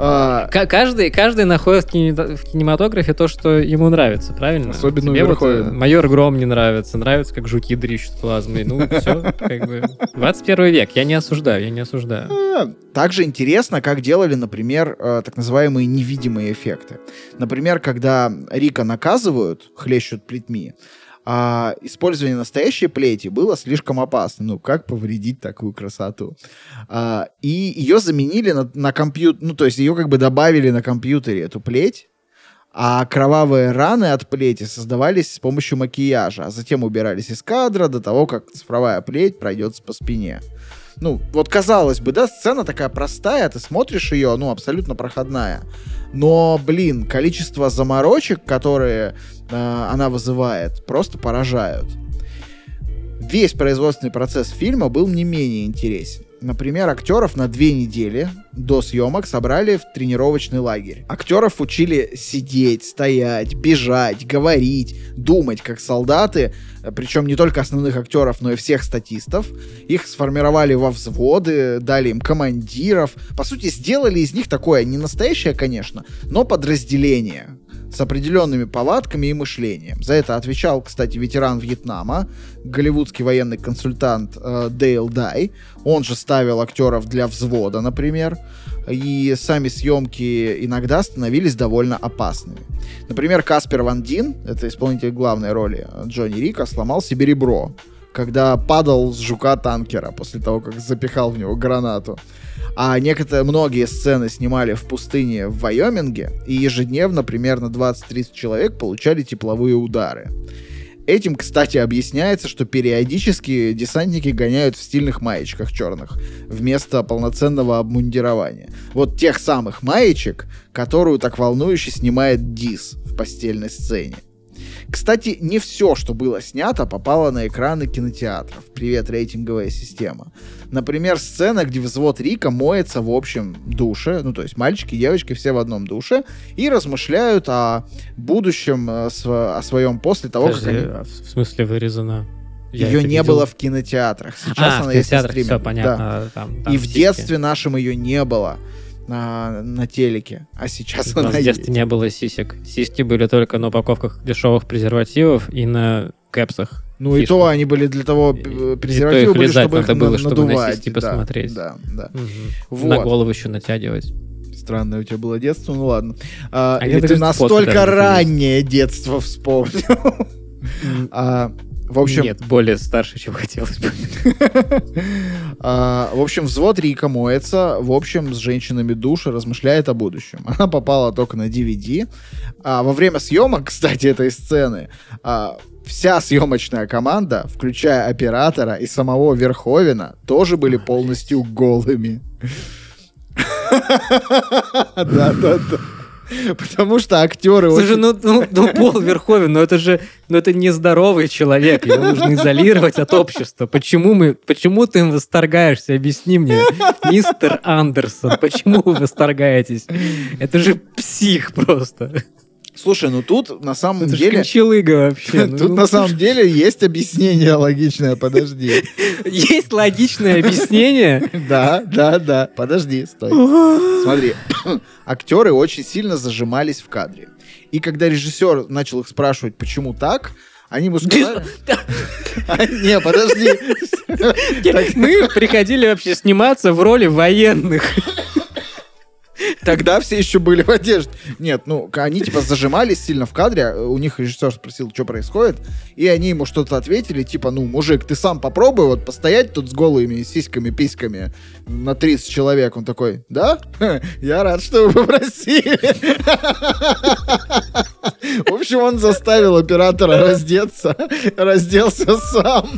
А, К- каждый, каждый находит в, кине- в кинематографе то, что ему нравится, правильно? Особенно Тебе вот, э, Майор Гром не нравится, нравится, как жуки дрищут плазмой. Ну, все, как бы. 21 век, я не осуждаю, я не осуждаю. А, Также интересно, как делали, например, э, так называемые невидимые эффекты. Например, когда Рика наказывают, хлещут плетьми, а использование настоящей плети было слишком опасно. Ну, как повредить такую красоту? А, и ее заменили на, на компьютер, ну, то есть ее как бы добавили на компьютере, эту плеть, а кровавые раны от плети создавались с помощью макияжа, а затем убирались из кадра до того, как цифровая плеть пройдется по спине. Ну, вот казалось бы, да, сцена такая простая, ты смотришь ее, ну, абсолютно проходная. Но, блин, количество заморочек, которые э, она вызывает, просто поражают. Весь производственный процесс фильма был не менее интересен. Например, актеров на две недели до съемок собрали в тренировочный лагерь. Актеров учили сидеть, стоять, бежать, говорить, думать, как солдаты, э, причем не только основных актеров, но и всех статистов. Их сформировали во взводы, дали им командиров. По сути, сделали из них такое, не настоящее, конечно, но подразделение с определенными повадками и мышлением. За это отвечал, кстати, ветеран Вьетнама, голливудский военный консультант э, Дейл Дай. Он же ставил актеров для взвода, например. И сами съемки иногда становились довольно опасными. Например, Каспер Ван Дин, это исполнитель главной роли э, Джонни Рика, сломал себе ребро, когда падал с жука танкера после того, как запихал в него гранату. А некоторые, многие сцены снимали в пустыне в Вайоминге, и ежедневно примерно 20-30 человек получали тепловые удары. Этим, кстати, объясняется, что периодически десантники гоняют в стильных маечках черных вместо полноценного обмундирования. Вот тех самых маечек, которую так волнующе снимает Дис в постельной сцене. Кстати, не все, что было снято, попало на экраны кинотеатров. Привет, рейтинговая система. Например, сцена, где взвод Рика моется в общем душе, ну то есть мальчики и девочки все в одном душе, и размышляют о будущем, э, о своем после того, Подожди, как они... а в в смысле вырезана? Я Ее не видел. было в кинотеатрах. Сейчас а, она в есть на кинотеатрах, стриме. все Да. понятно. Там- там И в детстве нашем ее не было на, на телеке, а сейчас У нас она в детстве есть. не было сисек. Сиськи были только на упаковках дешевых презервативов и на кэпсах. Ну и фишка. то они были для того, И- э, и то презервативы их были, лизать чтобы их было, на- чтобы на надувать. сиськи да, посмотреть. Да, да. Мгм. Вот. На голову еще натягивать. Странное у тебя было детство, ну ладно. А, А или ты настолько раннее детство вспомнил. А, В общем, Нет, более старше, чем хотелось бы. А, в общем, взвод Рика моется, в общем, с женщинами души размышляет о будущем. Она попала только на DVD. А во время съемок, кстати, этой сцены, а, вся съемочная команда, включая оператора и самого Верховина, тоже были полностью голыми. Да, да, да. Потому что актеры Слушай, очень... ну, ну, ну, Пол Верховен, ну это же, ну это нездоровый человек, его нужно изолировать от общества. Почему мы, почему ты им восторгаешься? Объясни мне, мистер Андерсон, почему вы восторгаетесь? Это же псих просто. Слушай, ну тут на самом Это деле... кончалыга вообще. Ну, Тут ну, на самом деле есть объяснение логичное, подожди. Есть логичное объяснение? Да, да, да. Подожди, стой. Смотри, актеры очень сильно зажимались в кадре. И когда режиссер начал их спрашивать, почему так, они ему сказали... А, Не, подожди. Мы приходили вообще сниматься в роли военных. Тогда все еще были в одежде. Нет, ну, они типа зажимались сильно в кадре, у них режиссер спросил, что происходит, и они ему что-то ответили, типа, ну, мужик, ты сам попробуй вот постоять тут с голыми сиськами, письками на 30 человек. Он такой, да? Я рад, что вы попросили. В общем, он заставил оператора раздеться, разделся сам.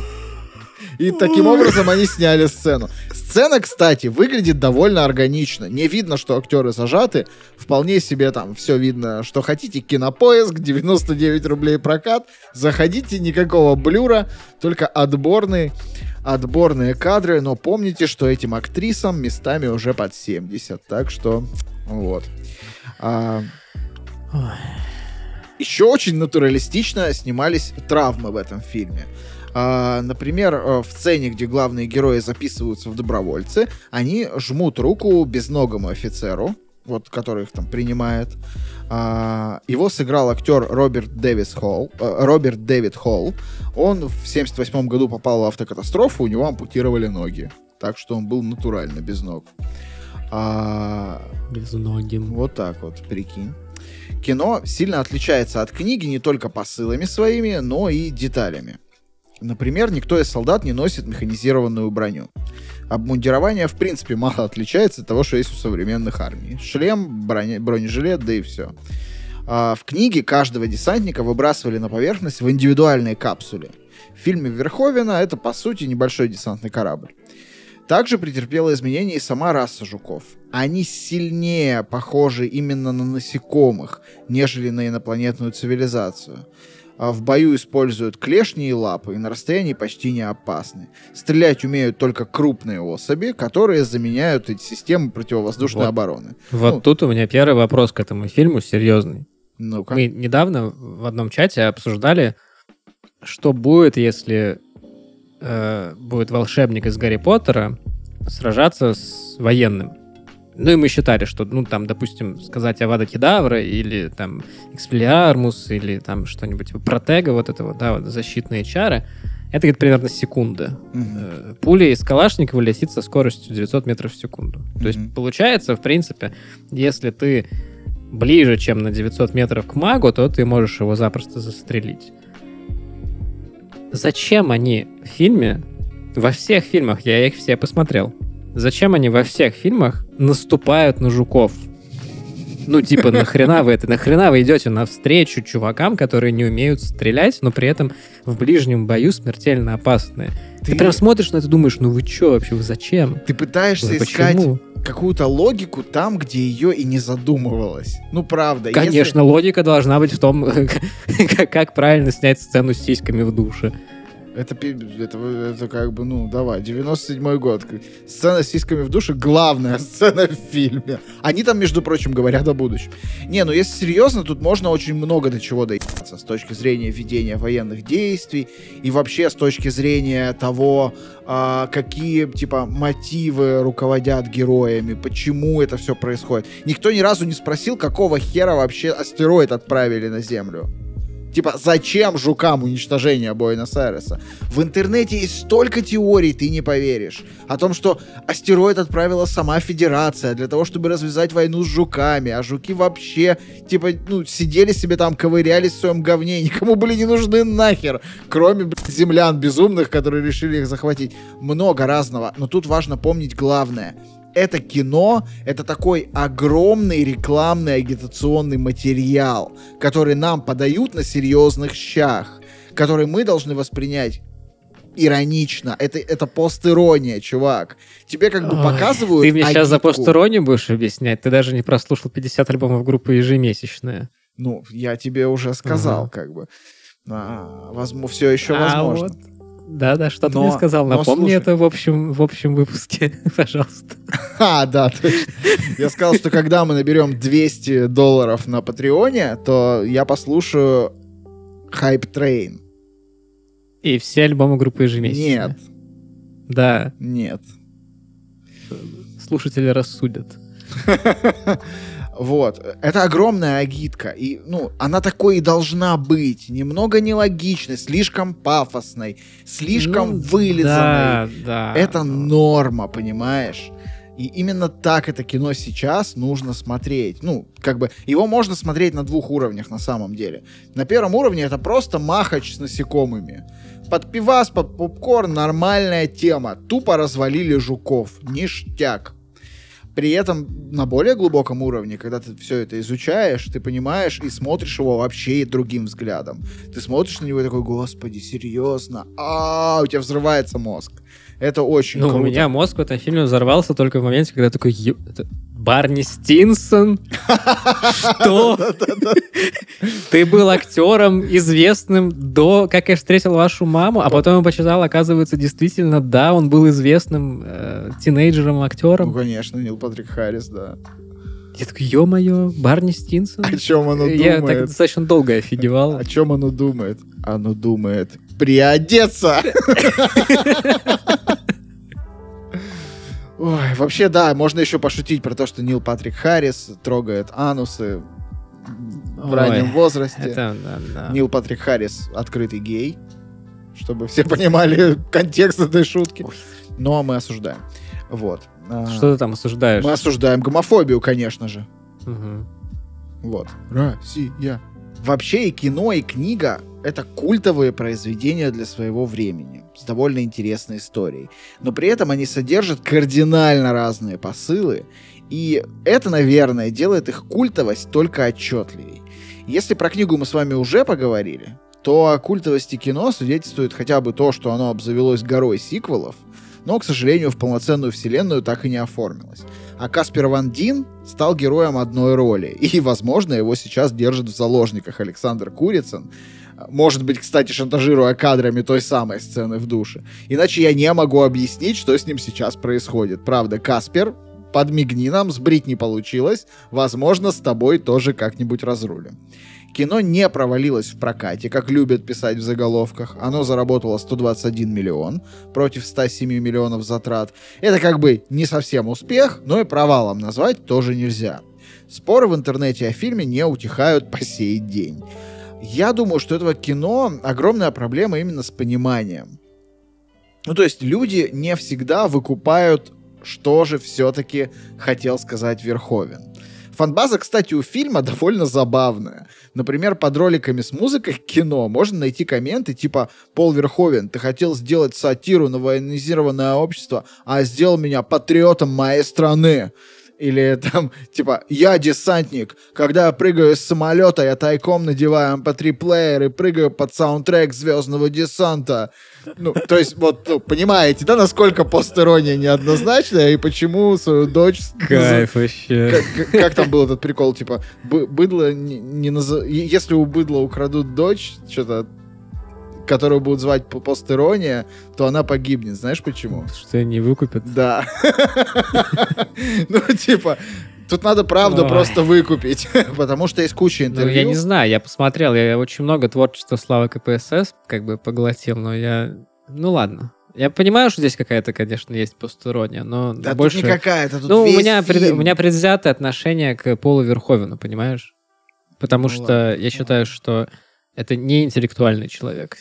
И таким образом они сняли сцену. Сцена, кстати, выглядит довольно органично. Не видно, что актеры зажаты. Вполне себе там все видно, что хотите. Кинопоиск, 99 рублей прокат. Заходите, никакого блюра, только отборные, отборные кадры. Но помните, что этим актрисам местами уже под 70. Так что вот. А... Еще очень натуралистично снимались травмы в этом фильме. А, например, э, в сцене, где главные герои записываются в добровольцы, они жмут руку безногому офицеру, вот, который их там принимает. А, его сыграл актер Роберт Дэвис Холл, э, Роберт Дэвид Холл. Он в 78 году попал в автокатастрофу, у него ампутировали ноги. Так что он был натурально без ног. А, Безногим. Вот так вот, прикинь. Кино сильно отличается от книги не только посылами своими, но и деталями. Например, никто из солдат не носит механизированную броню. Обмундирование, в принципе, мало отличается от того, что есть у современных армий. Шлем, броня, бронежилет, да и все. А в книге каждого десантника выбрасывали на поверхность в индивидуальные капсуле. В фильме Верховена это, по сути, небольшой десантный корабль. Также претерпела изменения и сама раса жуков. Они сильнее похожи именно на насекомых, нежели на инопланетную цивилизацию. А в бою используют клешни и лапы, и на расстоянии почти не опасны. Стрелять умеют только крупные особи, которые заменяют эти системы противовоздушной Вот. обороны. Вот Ну. тут у меня первый вопрос к этому фильму серьезный. Ну-ка. Мы недавно в одном чате обсуждали, что будет, если э, будет волшебник из Гарри Поттера сражаться с военным. Ну и мы считали, что, ну там, допустим, сказать Авада Кедавра или там Эксплиармус или там что-нибудь типа Протега, вот это вот, да, вот защитные чары, это говорит примерно секунда. Э, Пуля из Калашникова летит со скоростью 900 метров в секунду. То есть получается, в принципе, если ты ближе, чем на 900 метров к магу, то ты можешь его запросто застрелить. Зачем они в фильме, во всех фильмах, я их все посмотрел, зачем они во всех фильмах наступают на жуков? Ну, типа, нахрена вы это? Нахрена вы идете навстречу чувакам, которые не умеют стрелять, но при этом в ближнем бою смертельно опасные? Ты, Ты- прям смотришь на это и думаешь, ну вы чё вообще, вы зачем? Ты пытаешься Вы искать почему? какую-то логику там, где ее и не задумывалась. Ну, правда. если- Конечно, логика должна быть в том, как правильно снять сцену с сиськами в душе. Это, это, это как бы, ну, давай, 97-й год. Сцена с сиськами в душе — главная сцена в фильме. Они там, между прочим, говорят о будущем. Не, ну если серьезно, тут можно очень много до чего доебаться с точки зрения ведения военных действий и вообще с точки зрения того, а, какие, типа, мотивы руководят героями, почему это все происходит. Никто ни разу не спросил, какого хера вообще астероид отправили на Землю. Типа, зачем жукам уничтожение Буэнос-Айреса? В интернете есть столько теорий, ты не поверишь. О том, что астероид отправила сама Федерация для того, чтобы развязать войну с жуками. А жуки вообще, типа, ну, сидели себе там, ковырялись в своем говне. Никому были не нужны нахер. Кроме, блядь, землян безумных, которые решили их захватить. Много разного. Но тут важно помнить главное это кино, это такой огромный рекламный агитационный материал, который нам подают на серьезных щах, который мы должны воспринять иронично. Это, это постирония, чувак. Тебе как бы Ой, показывают Ты мне сейчас за агитку. постороннюю будешь объяснять? Ты даже не прослушал 50 альбомов группы ежемесячная. Ну, я тебе уже сказал, Ага. как бы. А, возможно, все еще А возможно. вот, Да-да, что ты Но- мне сказал. Напомни слушай. это в общем, в общем выпуске, пожалуйста. А, да, точно. Я сказал, что когда мы наберем 200 долларов на Патреоне, то я послушаю Hype Train. И все альбомы группы ежемесячная. Нет, Да, нет. слушатели рассудят. Вот. Это огромная агитка. И, ну, она такой и должна быть. Немного нелогичной, слишком пафосной, слишком Ну, вылизанной. Да, да. Это норма, понимаешь? И именно так это кино сейчас нужно смотреть. Ну, как бы, его можно смотреть на двух уровнях на самом деле. На первом уровне это просто махач с насекомыми. Под пивас, под попкорн нормальная тема. Тупо развалили жуков. Ништяк. При этом на более глубоком уровне, когда ты все это изучаешь, ты понимаешь и смотришь его вообще другим взглядом. Ты смотришь на него и такой, господи, серьезно? А, у тебя взрывается мозг. Это очень Ну, круто. у меня мозг в этом фильме взорвался только в моменте, когда такой, «Ё- это Барни Стинсон? Что? Ты был актером известным до «Как я встретил вашу маму», а потом я почитал, оказывается, действительно, да, он был известным э, Ну, тинейджером-актером. конечно, Нил Патрик Харрис, да. Я такой, ё-моё, Барни Стинсон? О чем оно Я так думает? достаточно долго офигевал. О чем оно думает? Оно думает приодеться. Ой, вообще, да, можно еще пошутить про то, что Нил Патрик Харрис трогает анусы в Ой, раннем возрасте. Это, да, да. Нил Патрик Харрис открытый гей, чтобы все понимали контекст этой шутки. Но мы осуждаем. Вот. А, Что ты там осуждаешь? Мы осуждаем гомофобию, конечно же. Мгм. Вот. Россия. Вообще и кино, и книга — это культовые произведения для своего времени, с довольно интересной историей. Но при этом они содержат кардинально разные посылы, и это, наверное, делает их культовость только отчетливей. Если про книгу мы с вами уже поговорили, то о культовости кино свидетельствует хотя бы то, что оно обзавелось горой сиквелов, но, к сожалению, в полноценную вселенную так и не оформилось. А Каспер Ван Дин стал героем одной роли, и, возможно, его сейчас держит в заложниках Александр Курицын, может быть, кстати, шантажируя кадрами той самой сцены в душе. Иначе я не могу объяснить, что с ним сейчас происходит. Правда, Каспер, подмигни нам, сбрить не получилось. Возможно, с тобой тоже как-нибудь разрулим. Кино не провалилось в прокате, как любят писать в заголовках. Оно заработало 121 миллион против 107 миллионов затрат. Это как бы не совсем успех, но и провалом назвать тоже нельзя. Споры в интернете о фильме не утихают по сей день. Я думаю, что этого кино огромная проблема именно с пониманием. Ну, то есть люди не всегда выкупают, что же все-таки хотел сказать Верховен. Фанбаза, кстати, у фильма довольно забавная. Например, под роликами с музыкой кино можно найти комменты типа «Пол Верховен, ты хотел сделать сатиру на военизированное общество, а сделал меня патриотом моей страны». Или там, типа, я десантник. Когда я прыгаю с самолета, я тайком надеваю MP3 плеер и прыгаю под саундтрек Звездного десанта. Ну, то есть, вот, ну, понимаете, да, насколько постерония неоднозначная и почему свою дочь... Кайф вообще. Как, как- там был этот прикол, типа, бы- быдло не, не е- Если у быдла украдут дочь, что-то, которую будут звать по постерония, то она погибнет. Знаешь почему? Что не выкупят. Да. Ну, типа, тут надо правду Ой. просто выкупить, потому что есть куча Ну, интервью. я не знаю, я посмотрел, я очень много творчества Славы КПСС как бы поглотил, но я... Ну ладно. Я понимаю, что здесь какая-то, конечно, есть посторонняя, но Да тут больше... не какая-то, тут ну, у меня, пред- фильм. у меня предвзятое отношение к Полу Верховену, понимаешь? Потому Ну что ладно. я считаю, что это не интеллектуальный человек.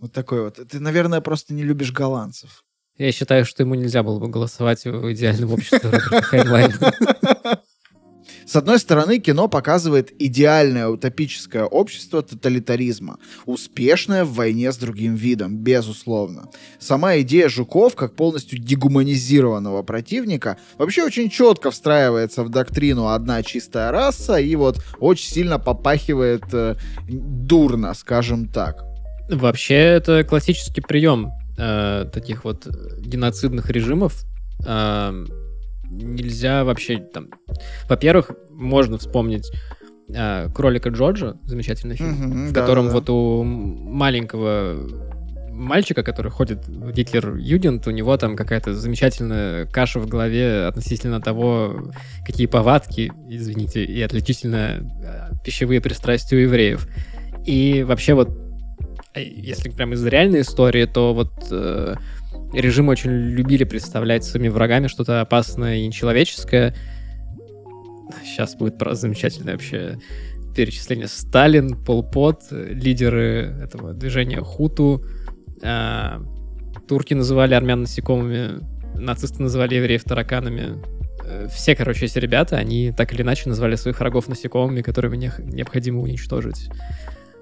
Вот такой вот. Ты, наверное, просто не любишь голландцев. Я считаю, что ему нельзя было бы голосовать в идеальном обществе Роберта Хайнлайна. С одной стороны, кино показывает идеальное утопическое общество тоталитаризма, успешное в войне с другим видом, безусловно. Сама идея жуков, как полностью дегуманизированного противника, вообще очень четко встраивается в доктрину «одна чистая раса» и вот очень сильно попахивает э, дурно, скажем так. Вообще, это классический прием э, таких вот геноцидных режимов. Э, нельзя вообще там... Во-первых, можно вспомнить э, «Кролика Джорджа», замечательный фильм, Мгм, в котором да-да-да. вот у маленького мальчика, который ходит в Гитлер-Юдент, у него там какая-то замечательная каша в голове относительно того, какие повадки, извините, и отличительно э, пищевые пристрастия у евреев. И вообще вот, если прям из реальной истории, то вот э, режимы очень любили представлять своими врагами что-то опасное и нечеловеческое. Сейчас будет замечательное вообще перечисление. Сталин, Пол Пот, э, лидеры этого движения Хуту. А, турки называли армян насекомыми. нацисты называли евреев тараканами. Э, Все, короче, эти ребята, они так или иначе назвали своих врагов насекомыми, которыми не- необходимо уничтожить.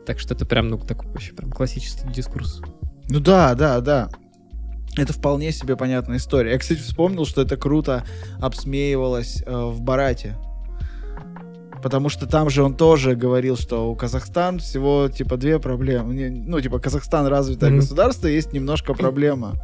Так что это прям, ну, такой вообще прям классический дискурс. Ну да, да, да. Это вполне себе понятная история. Я, кстати, вспомнил, что это круто обсмеивалось э, в Барате. Потому что там же он тоже говорил, что у Казахстан всего типа две проблемы. Ну, типа, Казахстан развитое Мгм. государство, есть немножко проблема.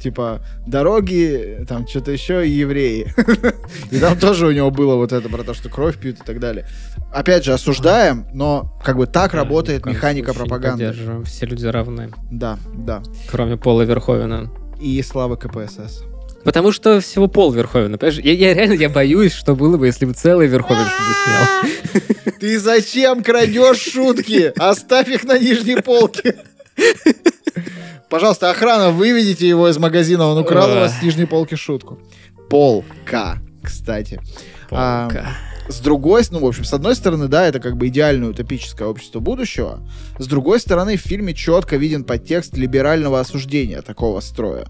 Типа, дороги, там что-то еще и евреи. И там тоже у него было вот это про то, что кровь пьют и так далее. Опять же, осуждаем, но как бы так работает механика пропаганды. Все люди равны, Да, да. кроме Пола Верховена. И слава КПСС. Потому что всего Пол Верховен, понимаешь? Я, я реально я боюсь, что было бы, если бы целый Верховен что-то снял. Ты зачем крадешь шутки? Оставь их на нижней полке. Пожалуйста, охрана, выведите его из магазина. Он украл у вас с нижней полки шутку. Полка, кстати. А, Полка. С другой, ну, в общем, с одной стороны, да, это как бы идеальное утопическое общество будущего. С другой стороны, в фильме четко виден подтекст либерального осуждения такого строя.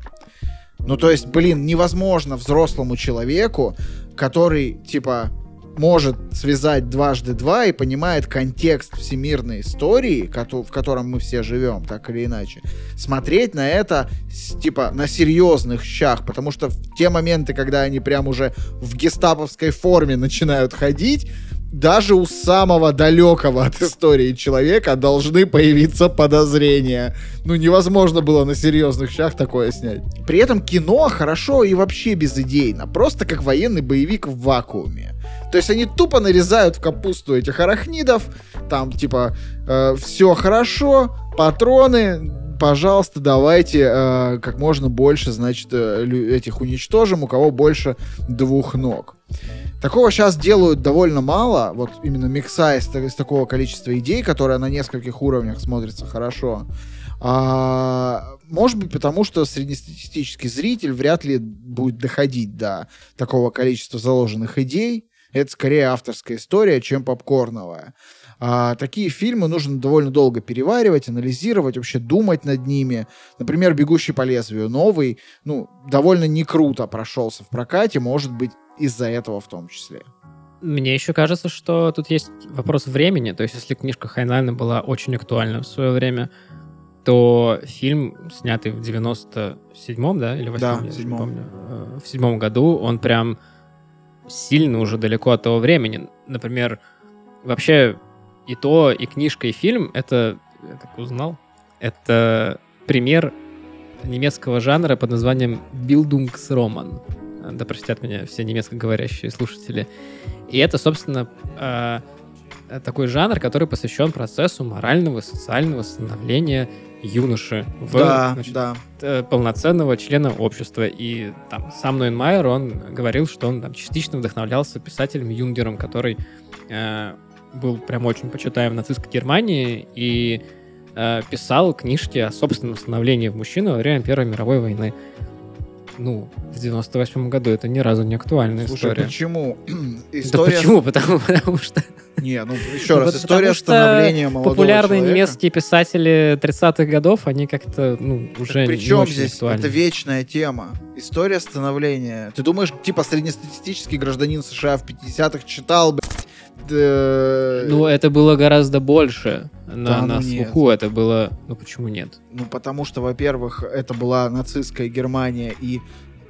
Ну, то есть, блин, невозможно взрослому человеку, который, типа, может связать дважды два и понимает контекст всемирной истории, в котором мы все живем, так или иначе, смотреть на это, типа, на серьезных щах, потому что в те моменты, когда они прям уже в гестаповской форме начинают ходить, даже у самого далекого от истории человека должны появиться подозрения. Ну, невозможно было на серьезных щах такое снять. При этом кино хорошо и вообще безыдейно. Просто как военный боевик в вакууме. То есть они тупо нарезают в капусту этих арахнидов, там типа все хорошо, патроны, пожалуйста, давайте э, как можно больше, значит, э, этих уничтожим, у кого больше двух ног. Такого сейчас делают довольно мало, вот именно микса из, из такого количества идей, которая на нескольких уровнях смотрится хорошо. А, может быть, потому что среднестатистический зритель вряд ли будет доходить до такого количества заложенных идей. Это скорее авторская история, чем попкорновая. А, такие фильмы нужно довольно долго переваривать, анализировать, вообще думать над ними. Например, «Бегущий по лезвию» новый, ну, довольно не круто прошелся в прокате, может быть, из-за этого в том числе. Мне еще кажется, что тут есть вопрос времени. То есть, если книжка Хайнлайна была очень актуальна в свое время, то фильм, снятый в 97-м, да, или 8 Да, я уже не седьмом. помню, э, в седьмом году, он прям сильно уже далеко от того времени. Например, вообще и то, и книжка, и фильм, это, я так узнал, это пример немецкого жанра под названием Bildungsroman. Да простят меня все немецкоговорящие слушатели. И это, собственно, э, такой жанр, который посвящен процессу морального и социального становления юноши в да, значит, да. э, полноценного члена общества. И там сам Нойнмайер, он говорил, что он там частично вдохновлялся писателем Юнгером, который э, был прям очень почитаем в нацистской Германии и э, писал книжки о собственном становлении в мужчину во время Первой мировой войны. Ну, в 98 году это ни разу не актуальная Слушай, история. почему? Да История... почему? Потому, потому что Не, ну еще раз, Вот история становления молодого популярные человека. немецкие писатели 30-х годов, они как-то, ну, уже не Причем здесь актуальны. это вечная тема. История становления. Ты думаешь, типа среднестатистический гражданин США в 50-х читал, блядь, да- Ну, это было гораздо больше на, Да, на ну нет. слуху. Это было... Ну, почему нет? Ну, потому что, во-первых, это была нацистская Германия и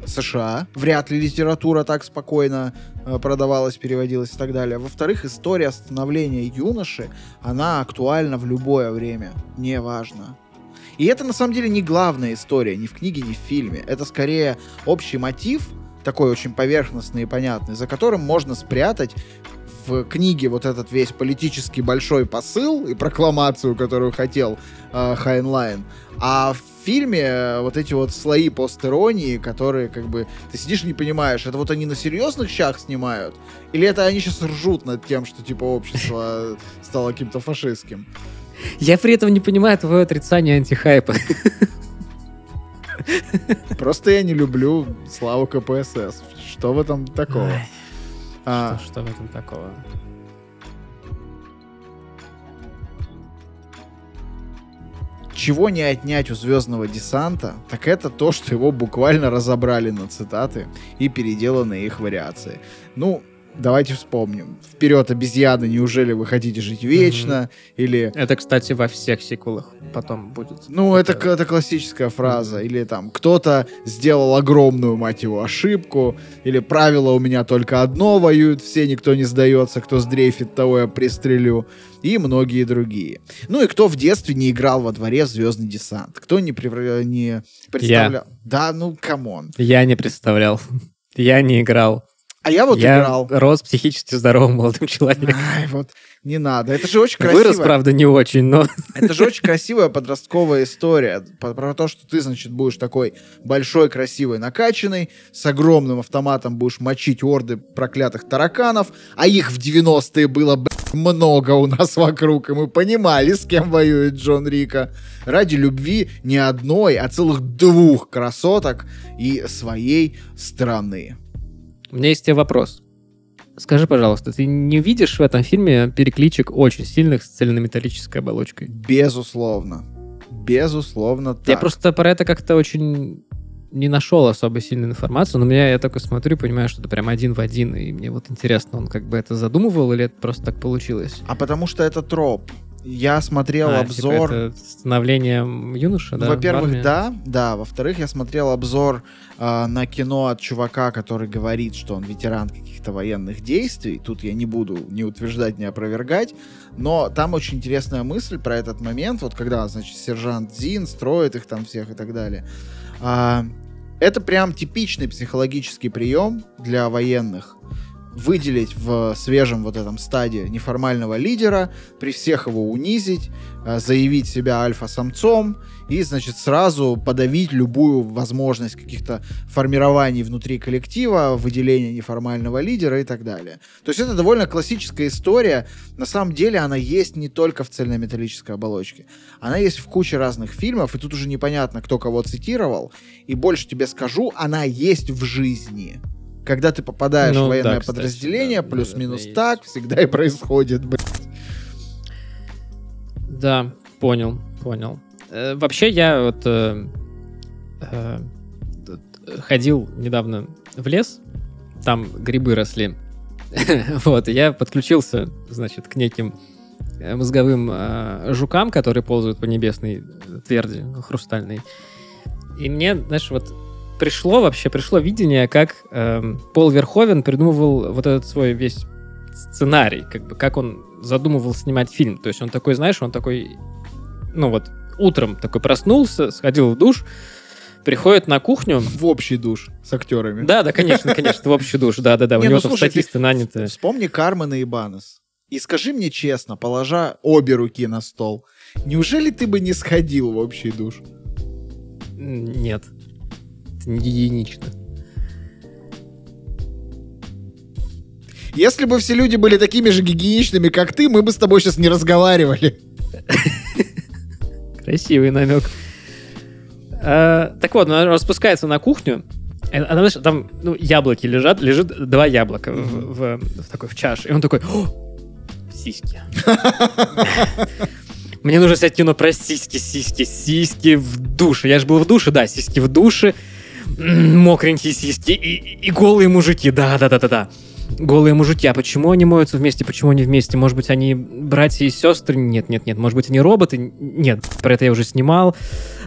США. Вряд ли литература так спокойно э, продавалась, переводилась и так далее. Во-вторых, история становления юноши, она актуальна в любое время. Неважно. И это, на самом деле, не главная история ни в книге, ни в фильме. Это скорее общий мотив, такой очень поверхностный и понятный, за которым можно спрятать в книге вот этот весь политический большой посыл и прокламацию, которую хотел э, Хайнлайн. А в фильме э, вот эти вот слои постиронии, которые как бы ты сидишь и не понимаешь, это вот они на серьезных щах снимают, или это они сейчас ржут над тем, что типа общество стало каким-то фашистским. Я при этом не понимаю твое отрицание антихайпа. Просто я не люблю славу КПСС. Что в этом такого? Ай, А, Что, что в этом такого? чего не отнять у звездного десанта, так это то, что его буквально разобрали на цитаты и переделаны их вариации. Ну, давайте вспомним. Вперед, обезьяны, неужели вы хотите жить вечно? Или... Это, кстати, во всех сиквелах потом будет. Ну, это, к- это классическая фраза. Или там, кто-то сделал огромную, мать его, ошибку. Или правило у меня только одно, воюют все, никто не сдается. Кто сдрейфит, того я пристрелю. И многие другие. Ну и кто в детстве не играл во дворе в Звездный десант? Кто не, превра- не представлял? Да, ну, come on. Я не представлял. Я не играл. А я вот я играл. рос психически здоровым молодым человеком. Ай, вот не надо. Это же очень красиво. Вырос, правда, не очень, но... Это же очень красивая подростковая история. Про, то, что ты, значит, будешь такой большой, красивый, накачанный, с огромным автоматом будешь мочить орды проклятых тараканов, а их в 90-е было, блядь, много у нас вокруг, и мы понимали, с кем воюет Джон Рика. Ради любви не одной, а целых двух красоток и своей страны. У меня есть тебе вопрос. Скажи, пожалуйста, ты не видишь в этом фильме перекличек очень сильных с цельнометаллической оболочкой? Безусловно. Безусловно, так. Я просто про это как-то очень не нашел особо сильной информации, но меня я только смотрю понимаю, что это прям один в один, и мне вот интересно, он как бы это задумывал или это просто так получилось? А потому что это троп. Я смотрел А, обзор... Типа это становление юноши, да? Во-первых, да, да. Во-вторых, я смотрел обзор а, на кино от чувака, который говорит, что он ветеран каких-то военных действий. Тут я не буду ни утверждать, ни опровергать. Но там очень интересная мысль про этот момент, вот когда, значит, сержант Зин строит их там всех и так далее. А, это прям типичный психологический прием для военных выделить в свежем вот этом стадии неформального лидера, при всех его унизить, э, заявить себя альфа-самцом и, значит, сразу подавить любую возможность каких-то формирований внутри коллектива, выделения неформального лидера и так далее. То есть это довольно классическая история. На самом деле она есть не только в цельнометаллической оболочке. Она есть в куче разных фильмов, и тут уже непонятно, кто кого цитировал. И больше тебе скажу, она есть в жизни. Когда ты попадаешь Ну в военное да, кстати, подразделение, да, плюс-минус наверное, так, всегда и происходит, блядь. Да, понял, понял. Э, вообще я вот э, э, т- ходил недавно в лес, там грибы росли. Вот, я подключился, значит, к неким э, мозговым э, жукам, которые ползают по небесной э, тверди хрустальной. И мне, знаешь, вот пришло вообще, пришло видение, как эм, Пол Верховен придумывал вот этот свой весь сценарий, как бы, как он задумывал снимать фильм. То есть он такой, знаешь, он такой, ну вот, утром такой проснулся, сходил в душ, приходит на кухню. В общий душ с актерами. Да, да, конечно, конечно, в общий душ, да-да-да, у Не, него ну, там слушай, ты- статисты наняты. Вспомни Кармена и Банес. И скажи мне честно, положа обе руки на стол, неужели ты бы не сходил в общий душ? Нет, это не гигиенично. Если бы все люди были такими же гигиеничными, как ты, мы бы с тобой сейчас не разговаривали. Красивый намек. А, так вот, она спускается на кухню. э, Она, знаешь, там ну, яблоки лежат, лежит два яблока в, в- в такой в чаше. И он такой, «О, сиськи. Мне нужно снять кино про сиськи, сиськи, сиськи в душе. Я же был в душе, да, сиськи в душе. Мокренькие сиськи и, и голые мужики, да-да-да-да-да. Голые мужики, а почему они моются вместе, почему они вместе? Может быть, они братья и сестры? Нет, нет, нет. Может быть, они роботы? Нет, про это я уже снимал.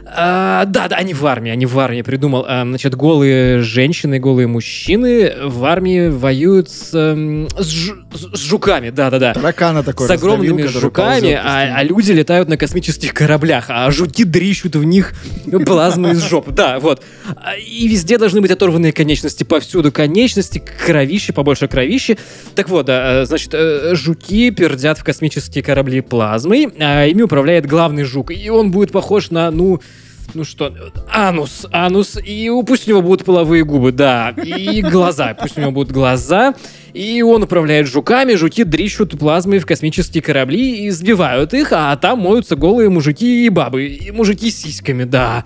А, да, да, они в армии, они в армии, придумал. А, значит, голые женщины, голые мужчины в армии воюют с, эм, с, жу- с жуками, да-да-да. Таракана такой С огромными раздавил, жуками, а, а люди летают на космических кораблях, а жуки дрищут в них плазму из жоп. Да, вот. А, И везде должны быть оторванные конечности, повсюду конечности, кровище, побольше кровище. Так вот, да, э, значит, э, жуки пердят в космические корабли плазмой, а ими управляет главный жук, и он будет похож на, ну, ну что, анус, анус, и пусть у него будут половые губы, да, и глаза, пусть у него будут глаза, и он управляет жуками, жуки дрищут плазмой в космические корабли и сбивают их, а там моются голые мужики и бабы, и мужики с сиськами, да.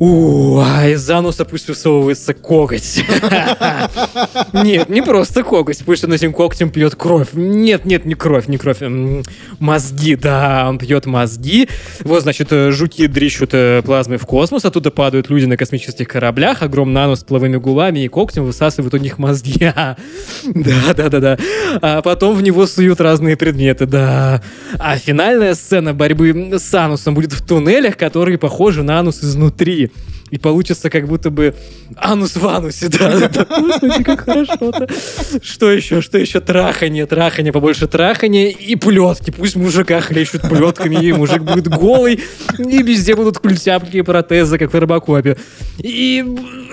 У, а из ануса пусть высовывается коготь. Нет, не просто коготь, пусть он этим когтем пьет кровь. Нет, нет, не кровь, не кровь. Мозги, да, он пьет мозги. Вот, значит, э, жуки дрищут э, плазмой в космос, оттуда падают люди на космических кораблях, огромный анус с плавыми губами и когтем высасывают у них мозги. Да, да, да, да. А потом в него суют разные предметы, да. А финальная сцена борьбы с анусом будет в туннелях, которые похожи на анус изнутри и получится как будто бы анус в анусе, да. Господи, как хорошо-то. Что еще, что еще? Трахание, трахание, побольше трахания и плетки. Пусть мужика хлещут плетками, и мужик будет голый, и везде будут культяпки и протезы, как в Робокопе. И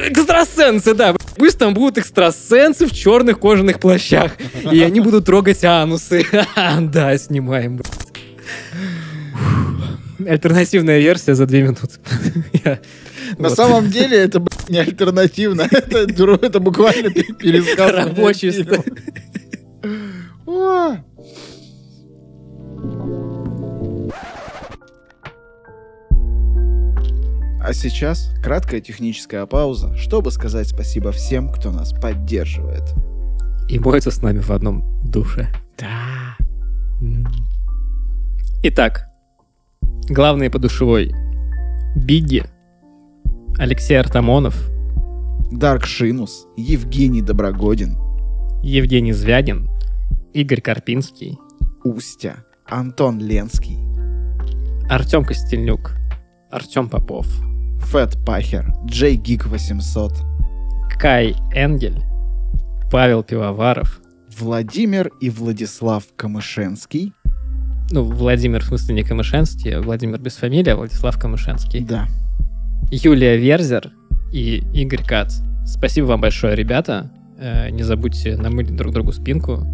экстрасенсы, да. Пусть там будут экстрасенсы в черных кожаных плащах, и они будут трогать анусы. Да, снимаем, Альтернативная версия за две минуты. На самом деле это не альтернативно, это, это буквально пересказ. Рабочий. А сейчас краткая техническая пауза, чтобы сказать спасибо всем, кто нас поддерживает. И моется с нами в одном душе. Да. Итак, главные по душевой. Бигги, Алексей Артамонов, Дарк Шинус, Евгений Доброгодин, Евгений Звягин, Игорь Карпинский, Устя, Антон Ленский, Артем Костельнюк, Артем Попов, Фэт Пахер, Джей Гик 800, Кай Энгель, Павел Пивоваров, Владимир и Владислав Камышенский. Ну, Владимир, в смысле, не Камышенский, а Владимир без фамилии, а Владислав Камышенский. Да. Юлия Верзер и Игорь Кац. Спасибо вам большое, ребята. Э, не забудьте намылить друг другу спинку.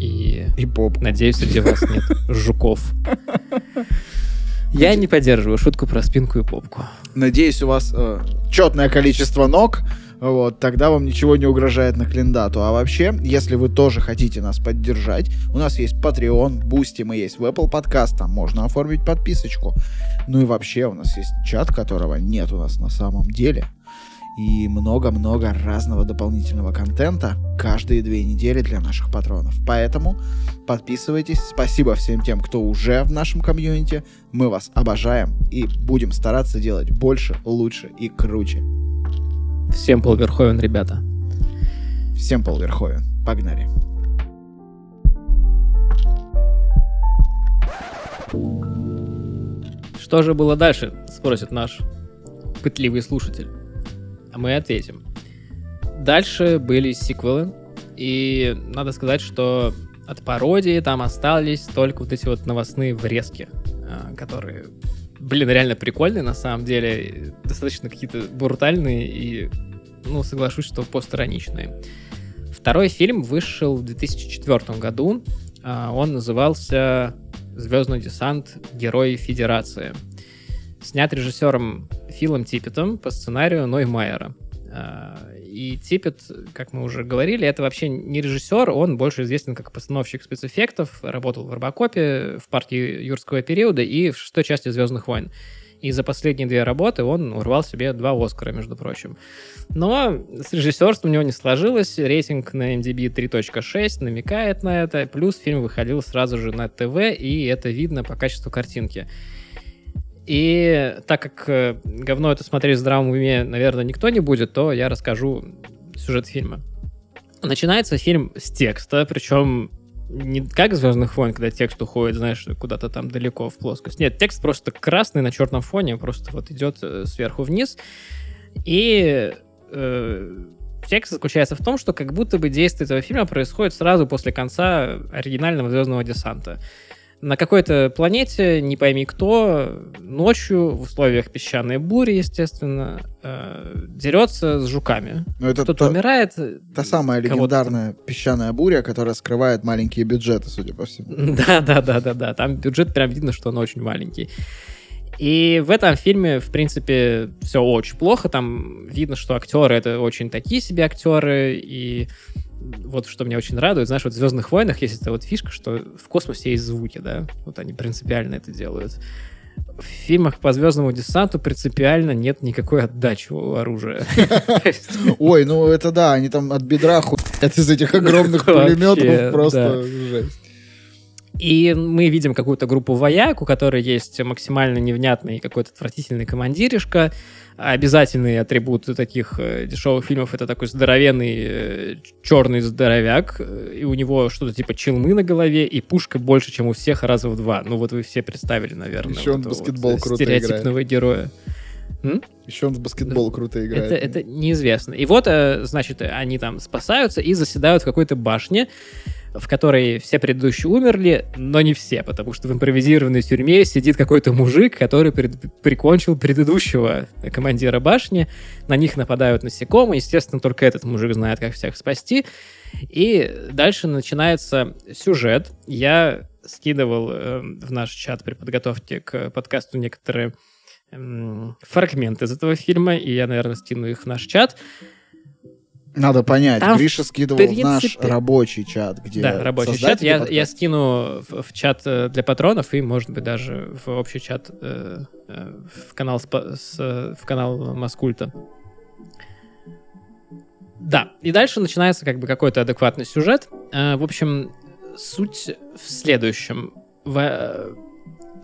И, и поп. надеюсь, среди вас нет жуков. Я не поддерживаю шутку про спинку и попку. Надеюсь, у вас э, четное количество ног, вот, тогда вам ничего не угрожает на клиндату. А вообще, если вы тоже хотите нас поддержать, у нас есть Patreon, Boosty, мы есть в Apple Podcast, там можно оформить подписочку. Ну и вообще, у нас есть чат, которого нет у нас на самом деле. И много-много разного дополнительного контента каждые две недели для наших патронов. Поэтому подписывайтесь. Спасибо всем тем, кто уже в нашем комьюнити. Мы вас обожаем и будем стараться делать больше, лучше и круче. Всем полверховен, ребята. Всем полверховен. Погнали. Что же было дальше, спросит наш пытливый слушатель. А мы ответим. Дальше были сиквелы, и надо сказать, что от пародии там остались только вот эти вот новостные врезки, а, которые, блин, реально прикольные на самом деле, достаточно какие-то брутальные и, ну, соглашусь, что постироничные. Второй фильм вышел в 2004 году, а, он назывался «Звездный десант. Герои Федерации». Снят режиссером Филом Типпетом по сценарию Ной Майера. И Типпет, как мы уже говорили, это вообще не режиссер, он больше известен как постановщик спецэффектов, работал в Робокопе, в партии юрского периода и в шестой части «Звездных войн». И за последние две работы он урвал себе два Оскара, между прочим. Но с режиссерством у него не сложилось. Рейтинг на MDB 3.6 намекает на это. Плюс фильм выходил сразу же на ТВ, и это видно по качеству картинки. И так как э, говно это смотреть в здравом уме, наверное, никто не будет, то я расскажу сюжет фильма. Начинается фильм с текста, причем не как Звездных войн, когда текст уходит, знаешь, куда-то там далеко в плоскость. Нет, текст просто красный на черном фоне, просто вот идет э, сверху вниз. И э, текст заключается в том, что как будто бы действие этого фильма происходит сразу после конца оригинального Звездного десанта на какой-то планете, не пойми кто, ночью, в условиях песчаной бури, естественно, э, дерется с жуками. Но это Кто-то та, умирает. Та самая легендарная песчаная буря, которая скрывает маленькие бюджеты, судя по всему. Да, да, да, да, да. Там бюджет прям видно, что он очень маленький. И в этом фильме, в принципе, все очень плохо. Там видно, что актеры это очень такие себе актеры, и вот что меня очень радует, знаешь, вот в «Звездных войнах» есть эта вот фишка, что в космосе есть звуки, да, вот они принципиально это делают. в фильмах по звездному десанту принципиально нет никакой отдачи у оружия. Ой, ну это да, они там от бедра хуят из этих огромных пулеметов. Просто жесть. И мы видим какую-то группу вояк, у которой есть максимально невнятный какой-то отвратительный командиришка. Обязательный атрибут таких э, дешевых фильмов это такой здоровенный э, черный здоровяк. э, И у него что-то типа челмы на голове, и пушка больше, чем у всех раза в два. Ну вот вы все представили, наверное. Еще он вот в баскетбол вот, круто стереотипного героя. Еще он в баскетбол круто играет. Это, это неизвестно. И вот, э, значит, они там спасаются и заседают в какой-то башне, в которой все предыдущие умерли, но не все, потому что в импровизированной тюрьме сидит какой-то мужик, который пред- прикончил предыдущего командира башни. На них нападают насекомые. Естественно, только этот мужик знает, как всех спасти. И дальше начинается сюжет. Я скидывал э, в наш чат при подготовке к подкасту некоторые м, фрагменты из этого фильма, и я, наверное, скину их в наш чат. Надо понять, Там, Гриша скидывал в наш принципе- рабочий чат, где Да, рабочий чат. Я, я скину в, в чат э, для патронов и, может быть, даже в общий чат э, э, в канал с, э, в канал Маскульта. Да, и дальше начинается как бы какой-то адекватный сюжет. Э, в общем, суть в следующем. В-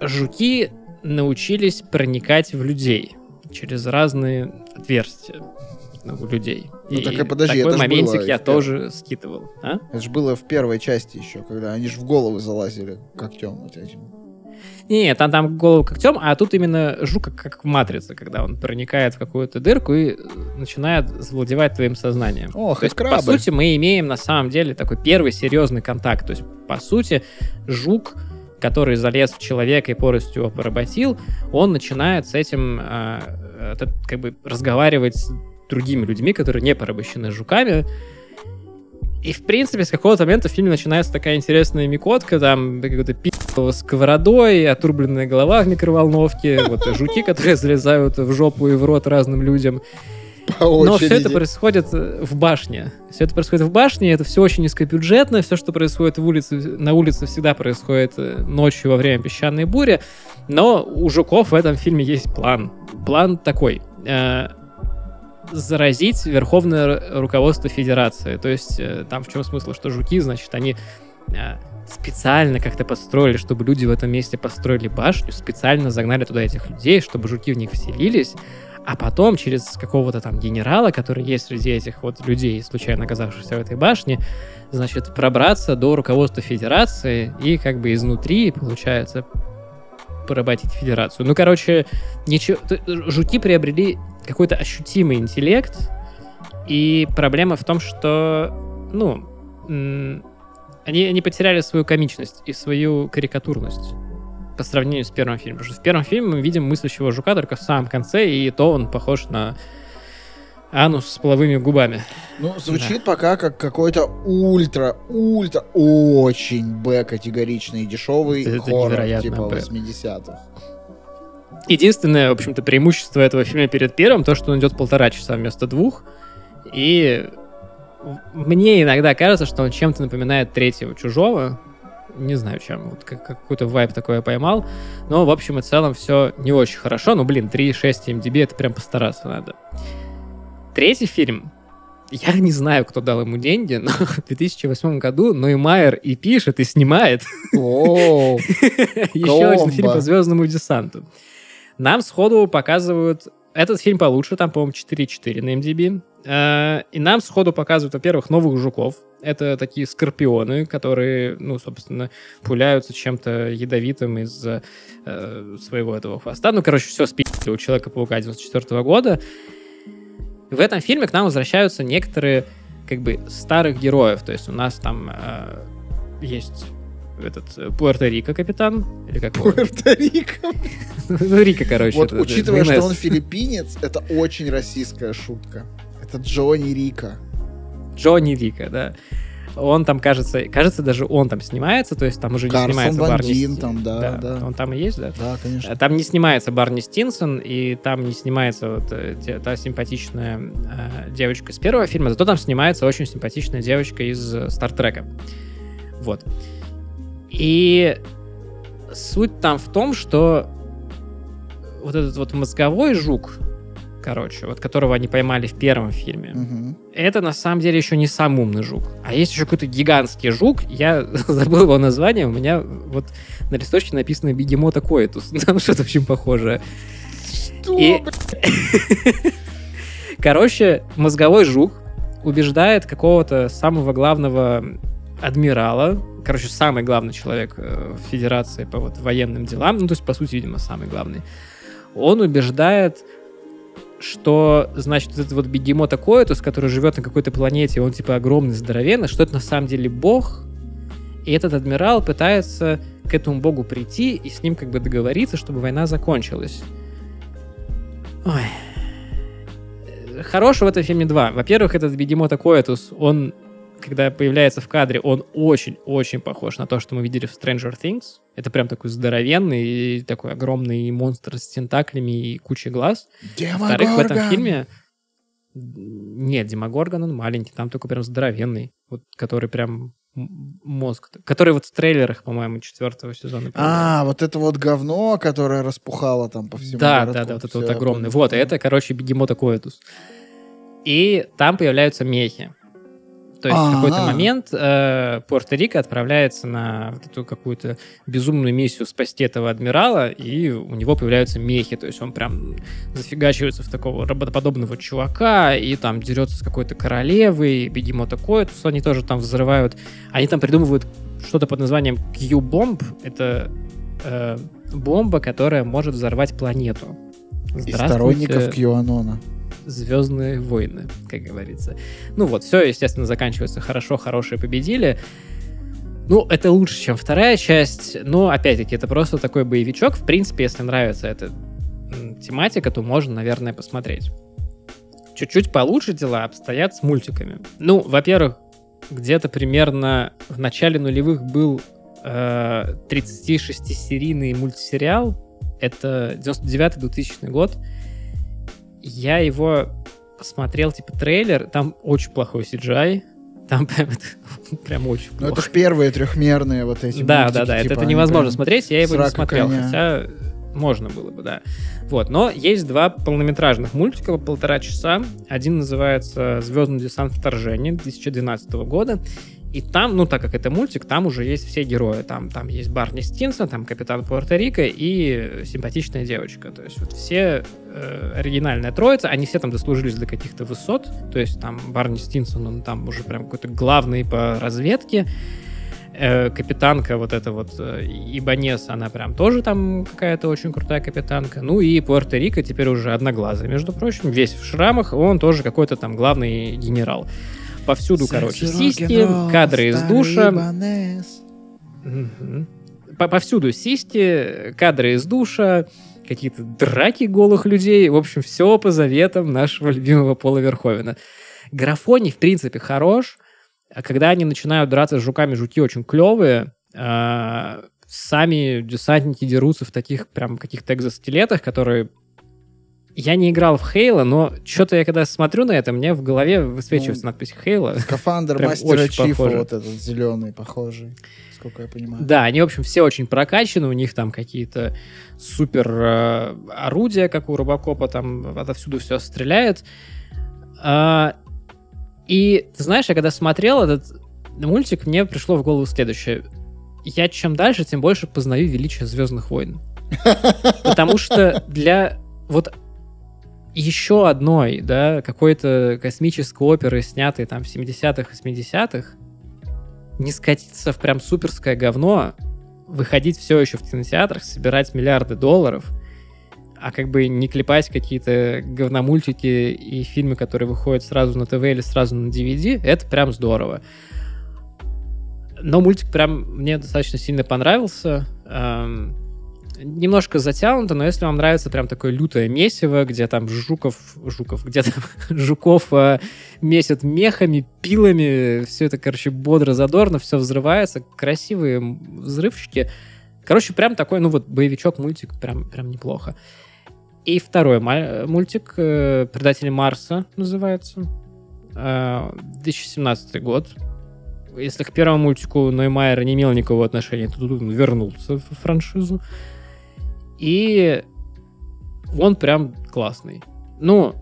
жуки научились проникать в людей через разные отверстия у людей. Ну, так и подожди, такой это моментик было я тоже скидывал. А? Это же было в первой части еще, когда они же в головы залазили когтем вот этим. Не, там, там голову когтем, а тут именно жук как, как в матрице, когда он проникает в какую-то дырку и э, начинает завладевать твоим сознанием. Ох, То есть, и по крабы. сути, мы имеем на самом деле такой первый серьезный контакт. То есть, по сути, жук, который залез в человека и полностью его поработил, он начинает с этим э, как бы разговаривать с другими людьми, которые не порабощены жуками. И, в принципе, с какого-то момента в фильме начинается такая интересная микотка, там какой-то пи***ого сковородой, отрубленная голова в микроволновке, вот жуки, которые залезают в жопу и в рот разным людям. По Но все это происходит э, в башне. Все это происходит в башне, это все очень низкобюджетно, все, что происходит в улице, на улице, всегда происходит э, ночью во время песчаной бури. Но у жуков в этом фильме есть план. План такой. э, заразить верховное руководство Федерации. То есть э, там в чем смысл, что жуки, значит, они э, специально как-то построили, чтобы люди в этом месте построили башню, специально загнали туда этих людей, чтобы жуки в них вселились, а потом через какого-то там генерала, который есть среди этих вот людей, случайно оказавшихся в этой башне, значит, пробраться до руководства Федерации и как бы изнутри, получается, поработить Федерацию. Ну, короче, ничего... Жуки приобрели какой-то ощутимый интеллект, и проблема в том, что, ну, они, они потеряли свою комичность и свою карикатурность по сравнению с первым фильмом. Потому что в первом фильме мы видим мыслящего жука только в самом конце, и то он похож на анус с половыми губами. Ну, звучит пока как какой-то ультра, ультра, очень Б-категоричный и дешевый Это- это хоррор, невероятно типа Б. 80-х. Единственное, в общем-то, преимущество этого фильма перед первым, то, что он идет полтора часа вместо двух. И мне иногда кажется, что он чем-то напоминает третьего чужого. Не знаю, чем. Вот как- какой-то вайп такой я поймал. Но, в общем и целом, все не очень хорошо. Ну, блин, 3,6 MDB, это прям постараться надо. Третий фильм. Я не знаю, кто дал ему деньги, но в 2008 году Ноймайер и пишет, и снимает еще один фильм по звездному десанту. Нам сходу показывают... Этот фильм получше, там, по-моему, 4,4 на MDB. Э, И нам сходу показывают, во-первых, новых жуков. Это такие скорпионы, которые, ну, собственно, пуляются чем-то ядовитым из э, своего этого хвоста. Ну, короче, все спи***ли у Человека-паука 94 года. В этом фильме к нам возвращаются некоторые, как бы, старых героев. То есть у нас там э, есть этот э, Пуэрто-Рико капитан, или как? Пуэрто-Рико. Ну, Рика, короче. Вот учитывая, что он филиппинец, это очень российская шутка. Это Джонни Рика. Джонни Рика, да. Он там, кажется, кажется, даже он там снимается, то есть там уже не Карсон снимается Ван Барни Дин Стин- там, да, да. Он там и есть, да? Да, конечно. Э, Там не снимается Барни Стинсон, и там не снимается вот э, те- та симпатичная э, девочка из первого фильма, зато там снимается очень симпатичная девочка из э, Стартрека. Вот. И суть там в том, что вот этот вот мозговой жук, короче, вот которого они поймали в первом фильме, Мгм. это на самом деле еще не сам умный жук. А есть еще какой-то гигантский жук, я забыл его название, у меня вот на листочке написано бегемота коэтус. Там что-то очень похожее. И- Короче, мозговой жук убеждает какого-то самого главного адмирала, короче, самый главный человек э, в Федерации по вот военным делам, ну, то есть, по сути, видимо, самый главный, он убеждает, что, значит, вот этот вот бегемот Акоэтус, который живет на какой-то планете, он, типа, огромный, здоровенный, что это на самом деле бог, и этот адмирал пытается к этому богу прийти и с ним как бы договориться, чтобы война закончилась. Ой. Э, Хорошего в этом фильме два. Во-первых, этот бегемот Акоэтус, он, когда появляется в кадре, он очень-очень похож на то, что мы видели в Stranger Things. Это прям такой здоровенный, такой огромный монстр с тентаклями и кучей глаз. Во-вторых, в этом фильме... Нет, Демогоргон, он маленький, там такой прям здоровенный, вот, который прям мозг, который вот в трейлерах, по-моему, четвертого сезона. А, вот это вот говно, которое распухало там по всему да, городку. да, да, вот это вот огромное. Вот, это, короче, бегемот Коэтус. И там появляются мехи. То есть в какой-то А-а. момент э, Пуэрто-Рико отправляется на вот эту какую-то безумную миссию спасти этого адмирала, и у него появляются мехи. То есть он прям зафигачивается в такого роботоподобного чувака, и там дерется с какой-то королевой, бегемота Коэтус, они тоже там взрывают. Они там придумывают что-то под названием Q-бомб. Это э, бомба, которая может взорвать планету. И сторонников Кьюанона. Звездные войны, как говорится. Ну вот, все, естественно, заканчивается хорошо, хорошие победили. Ну, это лучше, чем вторая часть, но, опять-таки, это просто такой боевичок. В принципе, если нравится эта тематика, то можно, наверное, посмотреть. Чуть-чуть получше дела обстоят с мультиками. Ну, во-первых, где-то примерно в начале нулевых был э, 36-серийный мультсериал. Это 99-2000 год. Я его посмотрел, типа, трейлер. Там очень плохой CGI. Там прям, это прям очень Ну, это плохо. ж первые трехмерные вот эти Да, мультики, да, да, это, типа, это они невозможно смотреть, я его не смотрел, коня. хотя можно было бы, да. Вот, но есть два полнометражных мультика по полтора часа. Один называется «Звездный десант вторжения» 2012 года. И там, ну, так как это мультик, там уже есть все герои. Там, там есть Барни Стинсон, там капитан Пуэрто-Рико и симпатичная девочка. То есть вот все э, оригинальная троица, они все там дослужились до каких-то высот. То есть там Барни Стинсон, он там уже прям какой-то главный по разведке. Э, капитанка вот эта вот э, Ибанес, она прям тоже там какая-то очень крутая капитанка. Ну и Пуэрто-Рико теперь уже одноглазый, между прочим, весь в шрамах, он тоже какой-то там главный генерал. Повсюду, короче, Секси, сиськи, кадры из душа. По- Повсюду сиськи, кадры из душа, какие-то драки голых людей. В общем, все по заветам нашего любимого Пола Верховена. Графоний, в принципе, хорош. А когда они начинают драться с жуками, жуки очень клевые. А, Сами десантники дерутся в таких прям каких-то экзоскелетах, которые... Я не играл в Хейла, но что-то я когда смотрю на это, мне в голове высвечивается Ну, надпись Хейла. Скафандр мастера Чифа, похоже. вот этот зеленый, похожий, сколько я понимаю. Да, они, в общем, все очень прокачаны, у них там какие-то супер э, орудия, как у Робокопа, там отовсюду все стреляет. А, и, ты знаешь, я когда смотрел этот мультик, мне пришло в голову следующее. Я чем дальше, тем больше познаю величие Звездных войн. Потому что для вот еще одной, да, какой-то космической оперы, снятой там в 70-х, 80-х, не скатиться в прям суперское говно, выходить все еще в кинотеатрах, собирать миллиарды долларов, а как бы не клепать какие-то говномультики и фильмы, которые выходят сразу на ТВ или сразу на DVD, это прям здорово. Но мультик прям мне достаточно сильно понравился. Немножко затянуто, но если вам нравится прям такое лютое месиво, где там жуков, жуков, где там жуков э, месят мехами, пилами, все это, короче, бодро, задорно, все взрывается, красивые взрывчики. Короче, прям такой, ну вот, боевичок, мультик, прям, прям неплохо. И второй мультик э, «Предатели Марса» называется. Э, 2017 год. Если к первому мультику Ноймайер не имел никакого отношения, то тут он вернулся в франшизу. И он прям классный. Ну,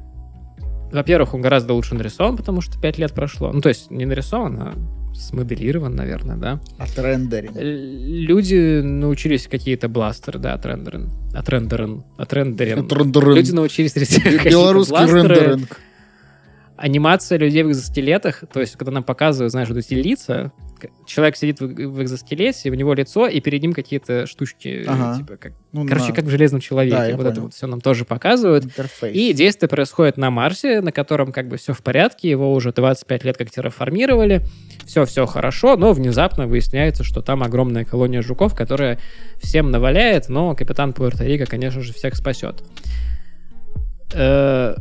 во-первых, он гораздо лучше нарисован, потому что 5 лет прошло. Ну, то есть не нарисован, а смоделирован, наверное, да. Отрендерен. Люди научились какие-то бластеры, да, отрендерен. Отрендерен. Отрендерен. Люди научились рисовать Белорусский бластеры. рендеринг. Анимация людей в экзоскелетах, то есть когда нам показывают, знаешь, вот эти лица, человек сидит в, в экзоскелете, у него лицо, и перед ним какие-то штучки, Ага. типа, как, Ну, короче, на как в «Железном человеке». Да, вот это понял. вот все нам тоже показывают. интерфейс. И действие происходит на Марсе, на котором как бы все в порядке, его уже 25 лет как терраформировали, все-все хорошо, но внезапно выясняется, что там огромная колония жуков, которая всем наваляет, но капитан Пуэрто-Рико, конечно же, всех спасет. Э,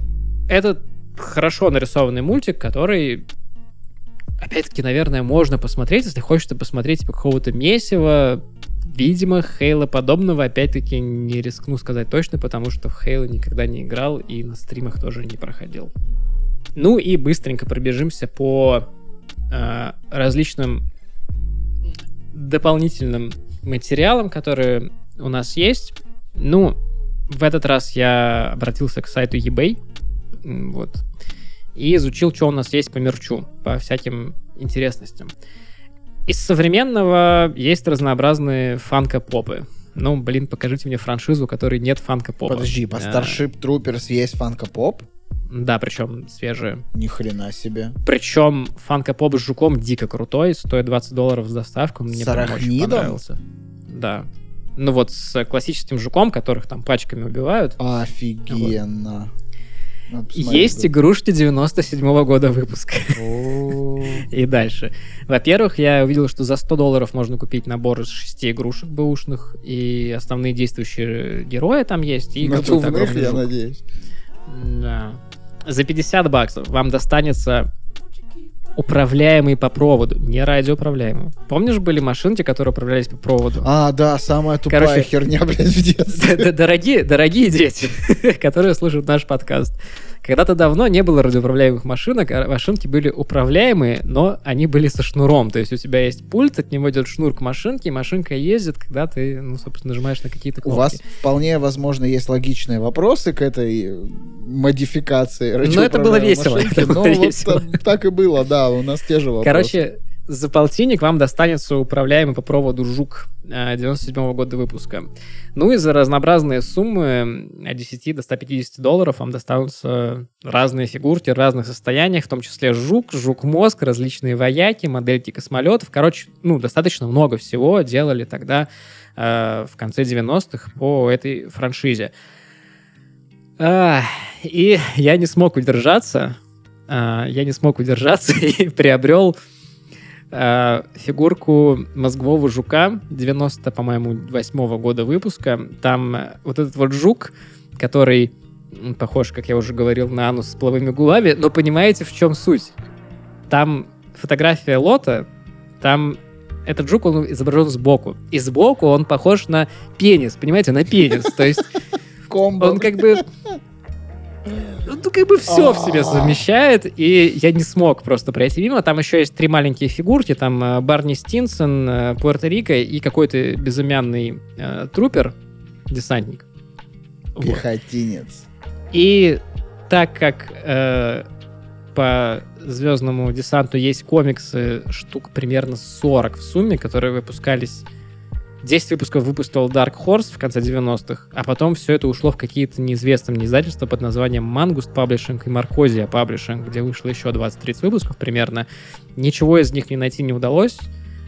Это хорошо нарисованный мультик, который опять-таки, наверное, можно посмотреть, если хочется посмотреть типа, какого-то месива, видимо, Хейла подобного, опять-таки, не рискну сказать точно, потому что в Хейла никогда не играл и на стримах тоже не проходил. Ну и быстренько пробежимся по э, различным дополнительным материалам, которые у нас есть. Ну, в этот раз я обратился к сайту eBay, вот, и изучил, что у нас есть по мерчу, по всяким интересностям. Из современного есть разнообразные фанка-попы. Ну, блин, покажите мне франшизу, которой нет фанка-попа. Подожди, по А, Starship Troopers есть фанка-поп? Да, причем свежие. Ни хрена себе. Причем фанка-поп с жуком дико крутой, стоит 20 долларов с доставкой, мне С прям очень понравился. Да. Ну вот с классическим жуком, которых там пачками убивают. Офигенно. Посмотреть, Есть да. игрушки 97 года выпуска. И дальше. Во-первых, я увидел, что за 100 долларов можно купить набор из шести игрушек бэушных, и основные действующие герои там есть, и я жук. надеюсь. Да. За 50 баксов вам достанется управляемый по проводу, не радиоуправляемый. Помнишь, были машинки, которые управлялись по проводу? А, да, самая тупая Короче, херня, блядь, в детстве. Дорогие, дорогие дети, которые слушают наш подкаст. Когда-то давно не было радиоуправляемых машинок, а машинки были управляемые, но они были со шнуром. То есть у тебя есть пульт, от него идет шнур к машинке, и машинка ездит, когда ты, ну, собственно, нажимаешь на какие-то У кнопки. вас вполне возможно есть логичные вопросы к этой модификации Ну, это было радиоуправляемой весело, машинки. это было Ну, вот весело. та- так и было, да, у нас те же вопросы. Короче, за полтинник вам достанется управляемый по проводу жук э, 97 года выпуска. Ну и за разнообразные суммы от 10 до 150 долларов вам достанутся разные фигурки в разных состояниях, в том числе жук, жук-мозг, различные вояки, модельки космолетов. Короче, ну, достаточно много всего делали тогда э, в конце 90-х по этой франшизе. А, и я не смог удержаться. А, я не смог удержаться и приобрел а, фигурку мозгового жука 90, по-моему, 8 года выпуска. Там э, вот этот вот жук, который похож, как я уже говорил, на анус с половыми губами, но понимаете, в чем суть? Там фотография лота, там этот жук, он изображен сбоку. И сбоку он похож на пенис, понимаете, на пенис. То есть он как бы... Ну, как бы все в себе совмещает, и я не смог просто пройти мимо. Там еще есть три маленькие фигурки, там э, Барни Стинсон, э, Пуэрто-Рико и какой-то безымянный э, трупер, десантник. Вот. Пехотинец. И так как э, по Звездному десанту есть комиксы штук примерно 40 в сумме, которые выпускались 10 выпусков выпустил Dark Horse в конце 90-х, а потом все это ушло в какие-то неизвестные мне издательства под названием Mangust Publishing и Marcosia Publishing, где вышло еще 20-30 выпусков примерно. Ничего из них не найти не удалось.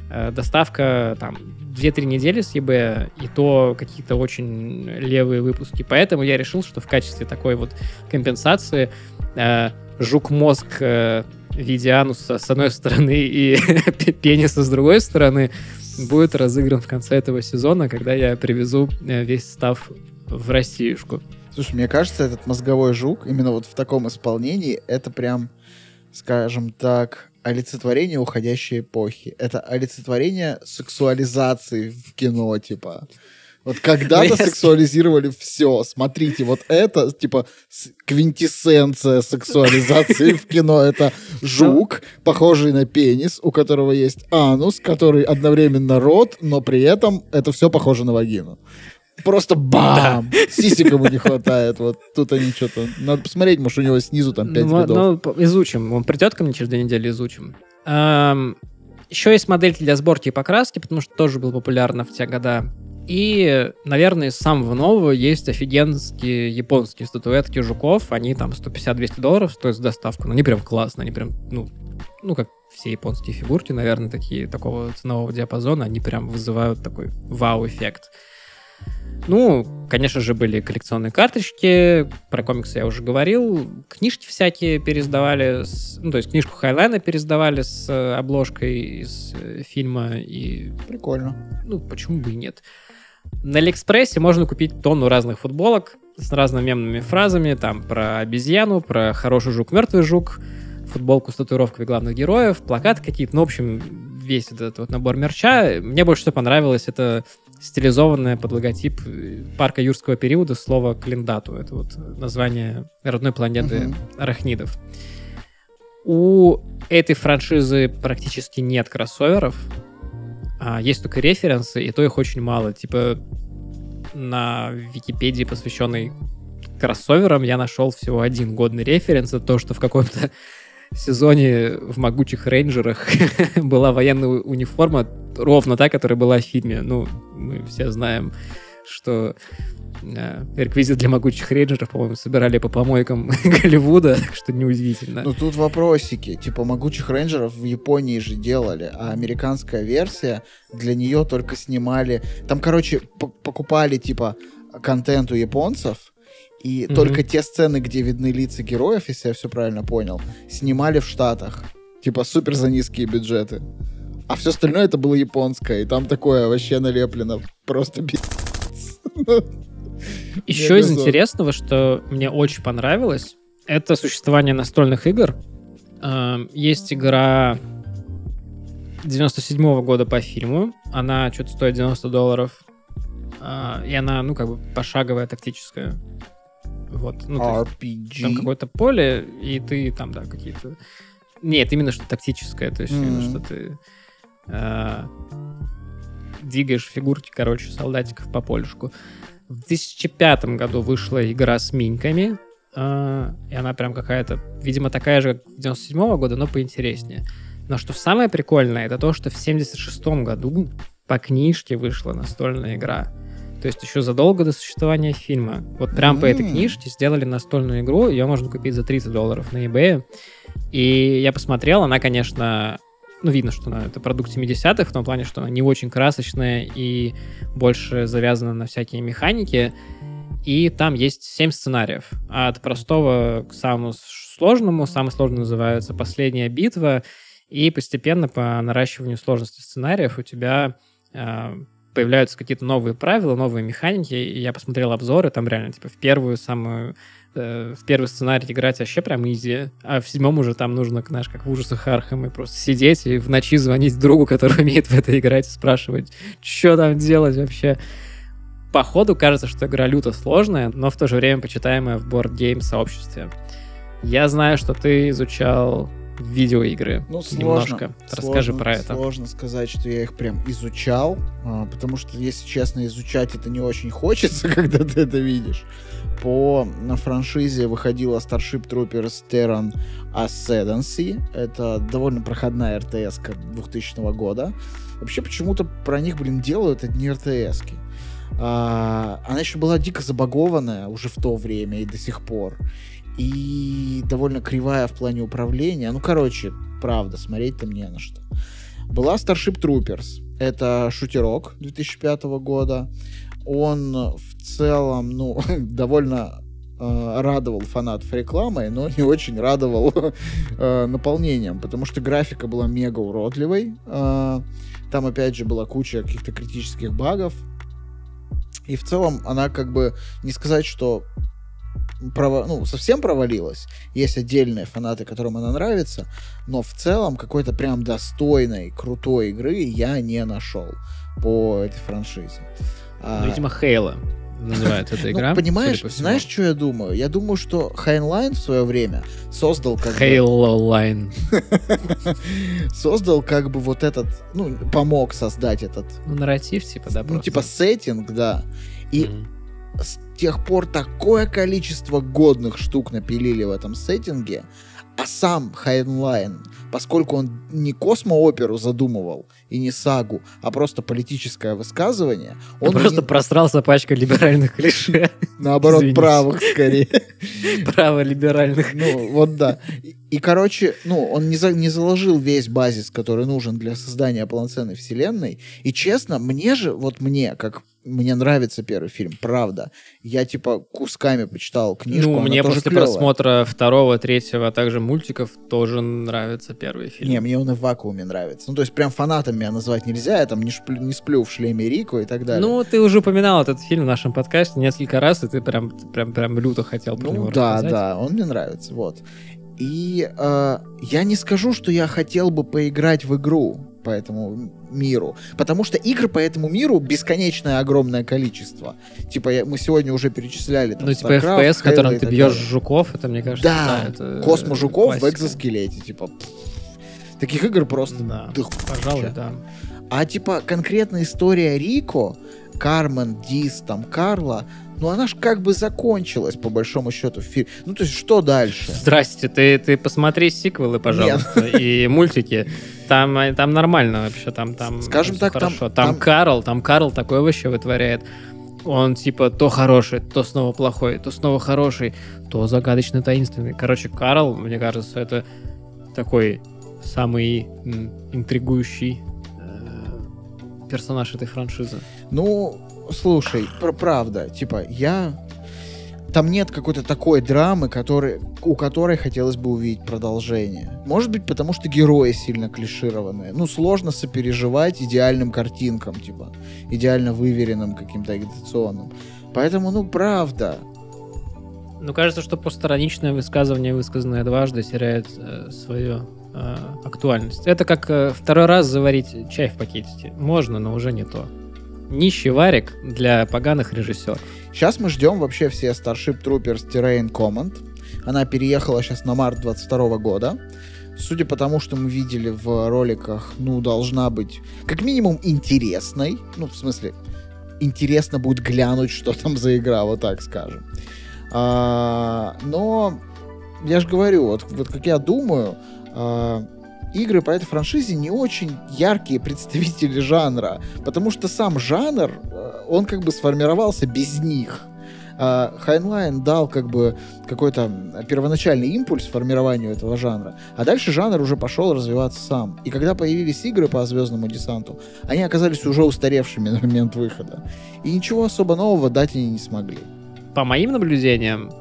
Э, Доставка там 2-3 недели с eBay, и то какие-то очень левые выпуски. Поэтому я решил, что в качестве такой вот компенсации э, жук-мозг э, в виде ануса с одной стороны и пениса с другой стороны будет разыгран в конце этого сезона, когда я привезу э, весь став в Россиюшку. Слушай, мне кажется, этот мозговой жук, именно вот в таком исполнении, это прям, скажем так, олицетворение уходящей эпохи. Это олицетворение сексуализации в кино, типа. Вот когда-то сексуализировали все. Смотрите, вот это, типа, квинтэссенция сексуализации в кино. Это жук, похожий на пенис, у которого есть анус, который одновременно рот, но при этом это все похоже на вагину. Просто бам! Сисек ему не хватает. Вот тут они что-то... Надо посмотреть, может, у него снизу там 5 Ну, видов. ну, изучим. Он придет ко мне через две недели, изучим. Ам, еще есть модель для сборки и покраски, потому что тоже был популярна в те года. И, наверное, из самого нового есть офигенские японские статуэтки жуков. Они там 150-200 долларов стоят с доставку. Но они прям классные. Они прям, ну, ну, как все японские фигурки, наверное, такие, такого ценового диапазона. Они прям вызывают такой вау-эффект. Ну, конечно же, были коллекционные карточки, про комиксы я уже говорил, книжки всякие переиздавали, с- ну, то есть книжку Хайлайна переиздавали с э, обложкой из э, фильма, и, Прикольно. ну, почему бы и нет. На Алиэкспрессе можно купить тонну разных футболок с разными мемными фразами, там, про обезьяну, про хороший жук, мертвый жук, футболку с татуировкой главных героев, плакаты какие-то, ну, в общем, весь этот вот набор мерча. Мне больше всего понравилось, это стилизованное под логотип парка юрского периода слово Клиндату. Это вот название родной планеты Мгм. арахнидов. У этой франшизы практически нет кроссоверов. А, есть только референсы, и то их очень мало. Типа на Википедии, посвященной кроссоверам, я нашел всего один годный референс. Это то, что в каком-то сезоне в «Могучих рейнджерах» была военная униформа, ровно та, которая была в фильме. Ну, мы все знаем, что реквизит для «Могучих рейнджеров», по-моему, собирали по помойкам Голливуда, так что неудивительно. Ну тут вопросики. Типа могучих рейнджеров в Японии же делали, а американская версия для нее только снимали. Там, короче, покупали типа контент у японцев. И Мгм. только те сцены, где видны лица героев, если я все правильно понял, снимали в Штатах. Типа супер за низкие бюджеты. А все остальное это было японское. И там такое вообще налеплено. Просто пи***ц. Еще из интересного, что мне очень понравилось, это существование настольных игр. Эм, Есть игра 97 года по фильму. Она что-то стоит 90 долларов. А, И она, ну, как бы пошаговая, тактическая. Вот. Ну, есть там RPG. какое-то поле, и ты там, да, какие-то... Нет, именно что тактическое, то есть именно Мгм. что ты э, двигаешь фигурки, короче, солдатиков по полюшку. В 2005 году вышла игра с миньками, э, и она прям какая-то, видимо, такая же, как 97 года, но поинтереснее. Но что самое прикольное, это то, что в 76 году по книжке вышла настольная игра. То есть еще задолго до существования фильма. Вот прям по этой книжке сделали настольную игру, ее можно купить за 30 долларов на eBay. И я посмотрел, она, конечно, ну, видно, что она, это продукт 70-х, в том плане, что она не очень красочная и больше завязана на всякие механики. И там есть 7 сценариев. От простого к самому сложному. Самый сложный называется «Последняя битва». И постепенно по наращиванию сложности сценариев у тебя э, появляются какие-то новые правила, новые механики. И я посмотрел обзоры, там реально, типа, в первую самую э, в первый сценарий играть вообще прям easy, а в седьмом уже там нужно, знаешь, как в ужасах Архама, просто сидеть и в ночи звонить другу, который умеет в это играть, и спрашивать, что там делать вообще. По ходу кажется, что игра люто сложная, но в то же время почитаемая в бордгейм сообществе. Я знаю, что ты изучал видеоигры Ну, сложно. немножко. Расскажи Сложно- про это. Сложно сказать, что я их прям изучал, а, потому что, если честно, изучать это не очень хочется, когда ты это видишь. По франшизе выходила Starship Troopers Terran Ascendancy. Это довольно проходная РТС 2000 года. Вообще, почему-то про них, блин, делают одни РТС. -ки. А, она еще была дико забагованная уже в то время и до сих пор. И довольно кривая в плане управления. Ну, короче, правда, смотреть там не на что. Была Starship Troopers. Это шутерок 2005 года. Он в целом, ну, довольно э, радовал фанатов рекламой, но не очень радовал э, наполнением, потому что графика была мега уродливой. Э, там, опять же, была куча каких-то критических багов. И в целом она как бы, не сказать, что прово- ну, совсем провалилась. Есть отдельные фанаты, которым она нравится, но в целом какой-то прям достойной, крутой игры я не нашел по этой франшизе. А, Ну, видимо, Halo. называется эта игра. Ну, понимаешь, по знаешь, что я думаю? Я думаю, что Хайнлайн в свое время создал как бы, Хайнлайн. создал как бы вот этот, ну, помог создать этот, Ну, нарратив, типа, да, ну, просто. типа сеттинг, да. И Мгм. С тех пор такое количество годных штук напилили в этом сеттинге, а сам Хайнлайн, поскольку он не космооперу задумывал и не сагу, а просто политическое высказывание, Он он просто не- просрался пачкой либеральных клише. наоборот извините. правых скорее. Право либеральных. Ну, вот да. И, и, короче, ну, он не, за- не заложил весь базис, который нужен для создания полноценной вселенной. И честно, мне же, вот мне, как мне нравится первый фильм, правда. Я, типа, кусками почитал книжку, Ну, мне после клёвая. просмотра второго, третьего, а также мультиков тоже нравится первый фильм. Не, мне он и в вакууме нравится. Ну, то есть, прям фанатом меня назвать нельзя, я там не, шплю- не сплю в шлеме Рико и так далее. Ну, ты уже упоминал этот фильм в нашем подкасте несколько раз, и ты прям, прям, прям люто хотел про Ну него да, рассказать. да, он мне нравится, вот. И э, я не скажу, что я хотел бы поиграть в игру по этому миру, потому что игр по этому миру бесконечное огромное количество. Типа я- мы сегодня уже перечисляли там Ну, типа StarCraft, FPS, в котором Halo ты бьешь далее. жуков, это, мне кажется, Да, это космо-жуков в классика. экзоскелете, типа. Таких игр просто Да, дых- пожалуй, вообще. да. А типа конкретная история Рико, Кармен, Дис, там, Карла, ну она ж как бы закончилась, по большому счету, в фильме. Ну, то есть, что дальше? Здрасте, ты, ты посмотри сиквелы, пожалуйста, и мультики. Там, э, там нормально вообще, там, там Скажем так, там- хорошо. Там, там- Карл, там Карл такое вообще вытворяет. Он типа то хороший, то снова плохой, то снова хороший, то загадочно таинственный. Короче, Карл, мне кажется, это такой самый интригующий э, персонаж этой франшизы. Ну, слушай, пр- правда, типа, я... Там нет какой-то такой драмы, который, у которой хотелось бы увидеть продолжение. Может быть, потому что герои сильно клишированные. Ну, сложно сопереживать идеальным картинкам, типа, идеально выверенным каким-то агитационным. Поэтому, ну, правда. Ну, кажется, что постраничное высказывание, высказанное дважды, теряет э, свою э, актуальность. Это как э, второй раз заварить чай в пакетике. Можно, но уже не то. Нищий варик для поганых режиссеров. Сейчас мы ждем вообще все Starship Troopers Terrain Command. Она переехала сейчас на март 22 года. Судя по тому, что мы видели в роликах, ну, должна быть как минимум интересной. Ну, в смысле, интересно будет глянуть, что там за игра, вот так скажем. А, но я же говорю, вот, вот как я думаю, а, игры по этой франшизе не очень яркие представители жанра, потому что сам жанр, э, он как бы сформировался без них. А, Хайнлайн дал как бы какой-то первоначальный импульс формированию этого жанра, а дальше жанр уже пошел развиваться сам. И когда появились игры по Звездному десанту, они оказались уже устаревшими на момент выхода. И ничего особо нового дать они не смогли. По моим наблюдениям,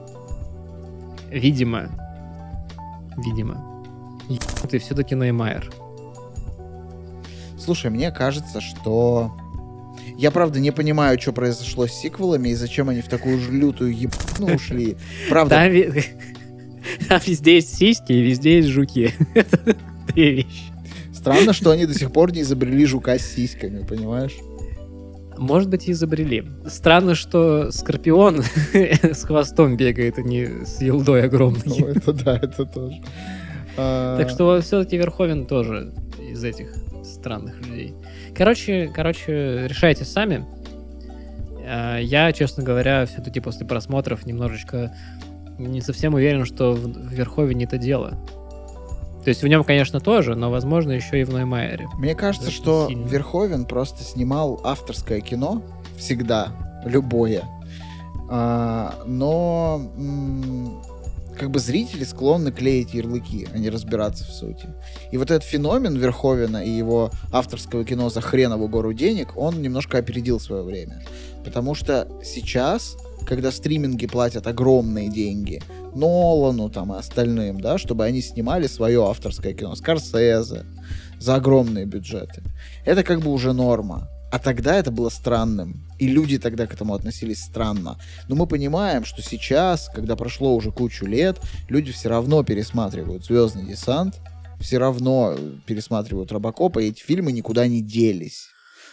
видимо, видимо, ты все-таки Неймайер. Слушай, мне кажется, что... Я, правда, не понимаю, что произошло с сиквелами и зачем они в такую же лютую ебану ушли. Правда, Там, там везде есть сиськи и везде есть жуки. Это две вещи. странно, что они до сих пор не изобрели жука с сиськами, понимаешь? Может быть, и изобрели. Странно, что Скорпион с хвостом бегает, а не с елдой Ну, огромной. это да, это тоже. А, Так что все-таки Верховен тоже из этих странных людей. Короче, короче, решайте сами. А, Я, честно говоря, все-таки после просмотров немножечко не совсем уверен, что в в Верховене это дело. То есть в нем, конечно, тоже, но, возможно, еще и в Ноймайере. Мне кажется, Очень что сильно. Верховен просто снимал авторское кино всегда, любое. А, но как бы зрители склонны клеить ярлыки, а не разбираться в сути. И вот этот феномен Верховена и его авторского кино за хреновую гору денег, он немножко опередил свое время. Потому что сейчас, когда стриминги платят огромные деньги Нолану там и остальным, да, чтобы они снимали свое авторское кино, Скорсезе, за огромные бюджеты. Это как бы уже норма. А тогда это было странным. И люди тогда к этому относились странно. Но мы понимаем, что сейчас, когда прошло уже кучу лет, люди все равно пересматривают Звездный десант, все равно э, пересматривают Робокопа, и эти фильмы никуда не делись.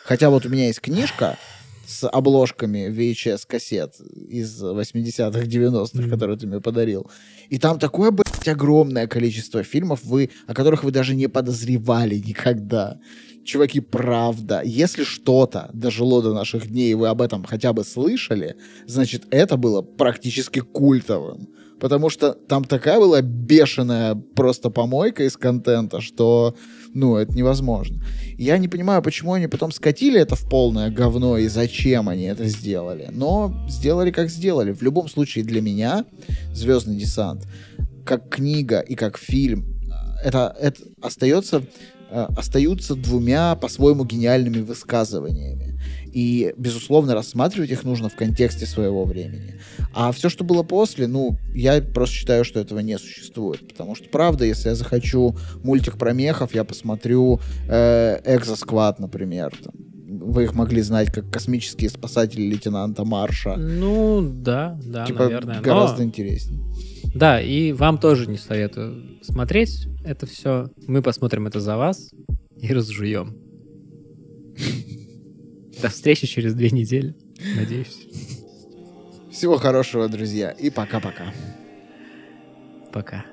Хотя вот у меня есть книжка, с обложками VHS-кассет из 80-х, 90-х, Мгм. которые ты мне подарил. И там такое, блядь, огромное количество фильмов, вы, о которых вы даже не подозревали никогда. Чуваки, правда, если что-то дожило до наших дней, и вы об этом хотя бы слышали, значит, это было практически культовым. Потому что там такая была бешеная просто помойка из контента, что, ну, это невозможно. Я не понимаю, почему они потом скатили это в полное говно и зачем они это сделали. Но сделали, как сделали. В любом случае, для меня Звездный десант, как книга и как фильм, это, это остается, э, остаются двумя по-своему гениальными высказываниями. И, безусловно, рассматривать их нужно в контексте своего времени. А все, что было после, ну, я просто считаю, что этого не существует. Потому что, правда, если я захочу мультик про мехов, я посмотрю э, Экзосквад, например. там. Вы их могли знать как космические спасатели лейтенанта Марша. Ну, да, да, типа, наверное. Но- гораздо интереснее. Да, и вам тоже не советую смотреть это все. Мы посмотрим это за вас и разжуем. До встречи через две недели, надеюсь. Всего хорошего, друзья, и пока-пока. Пока.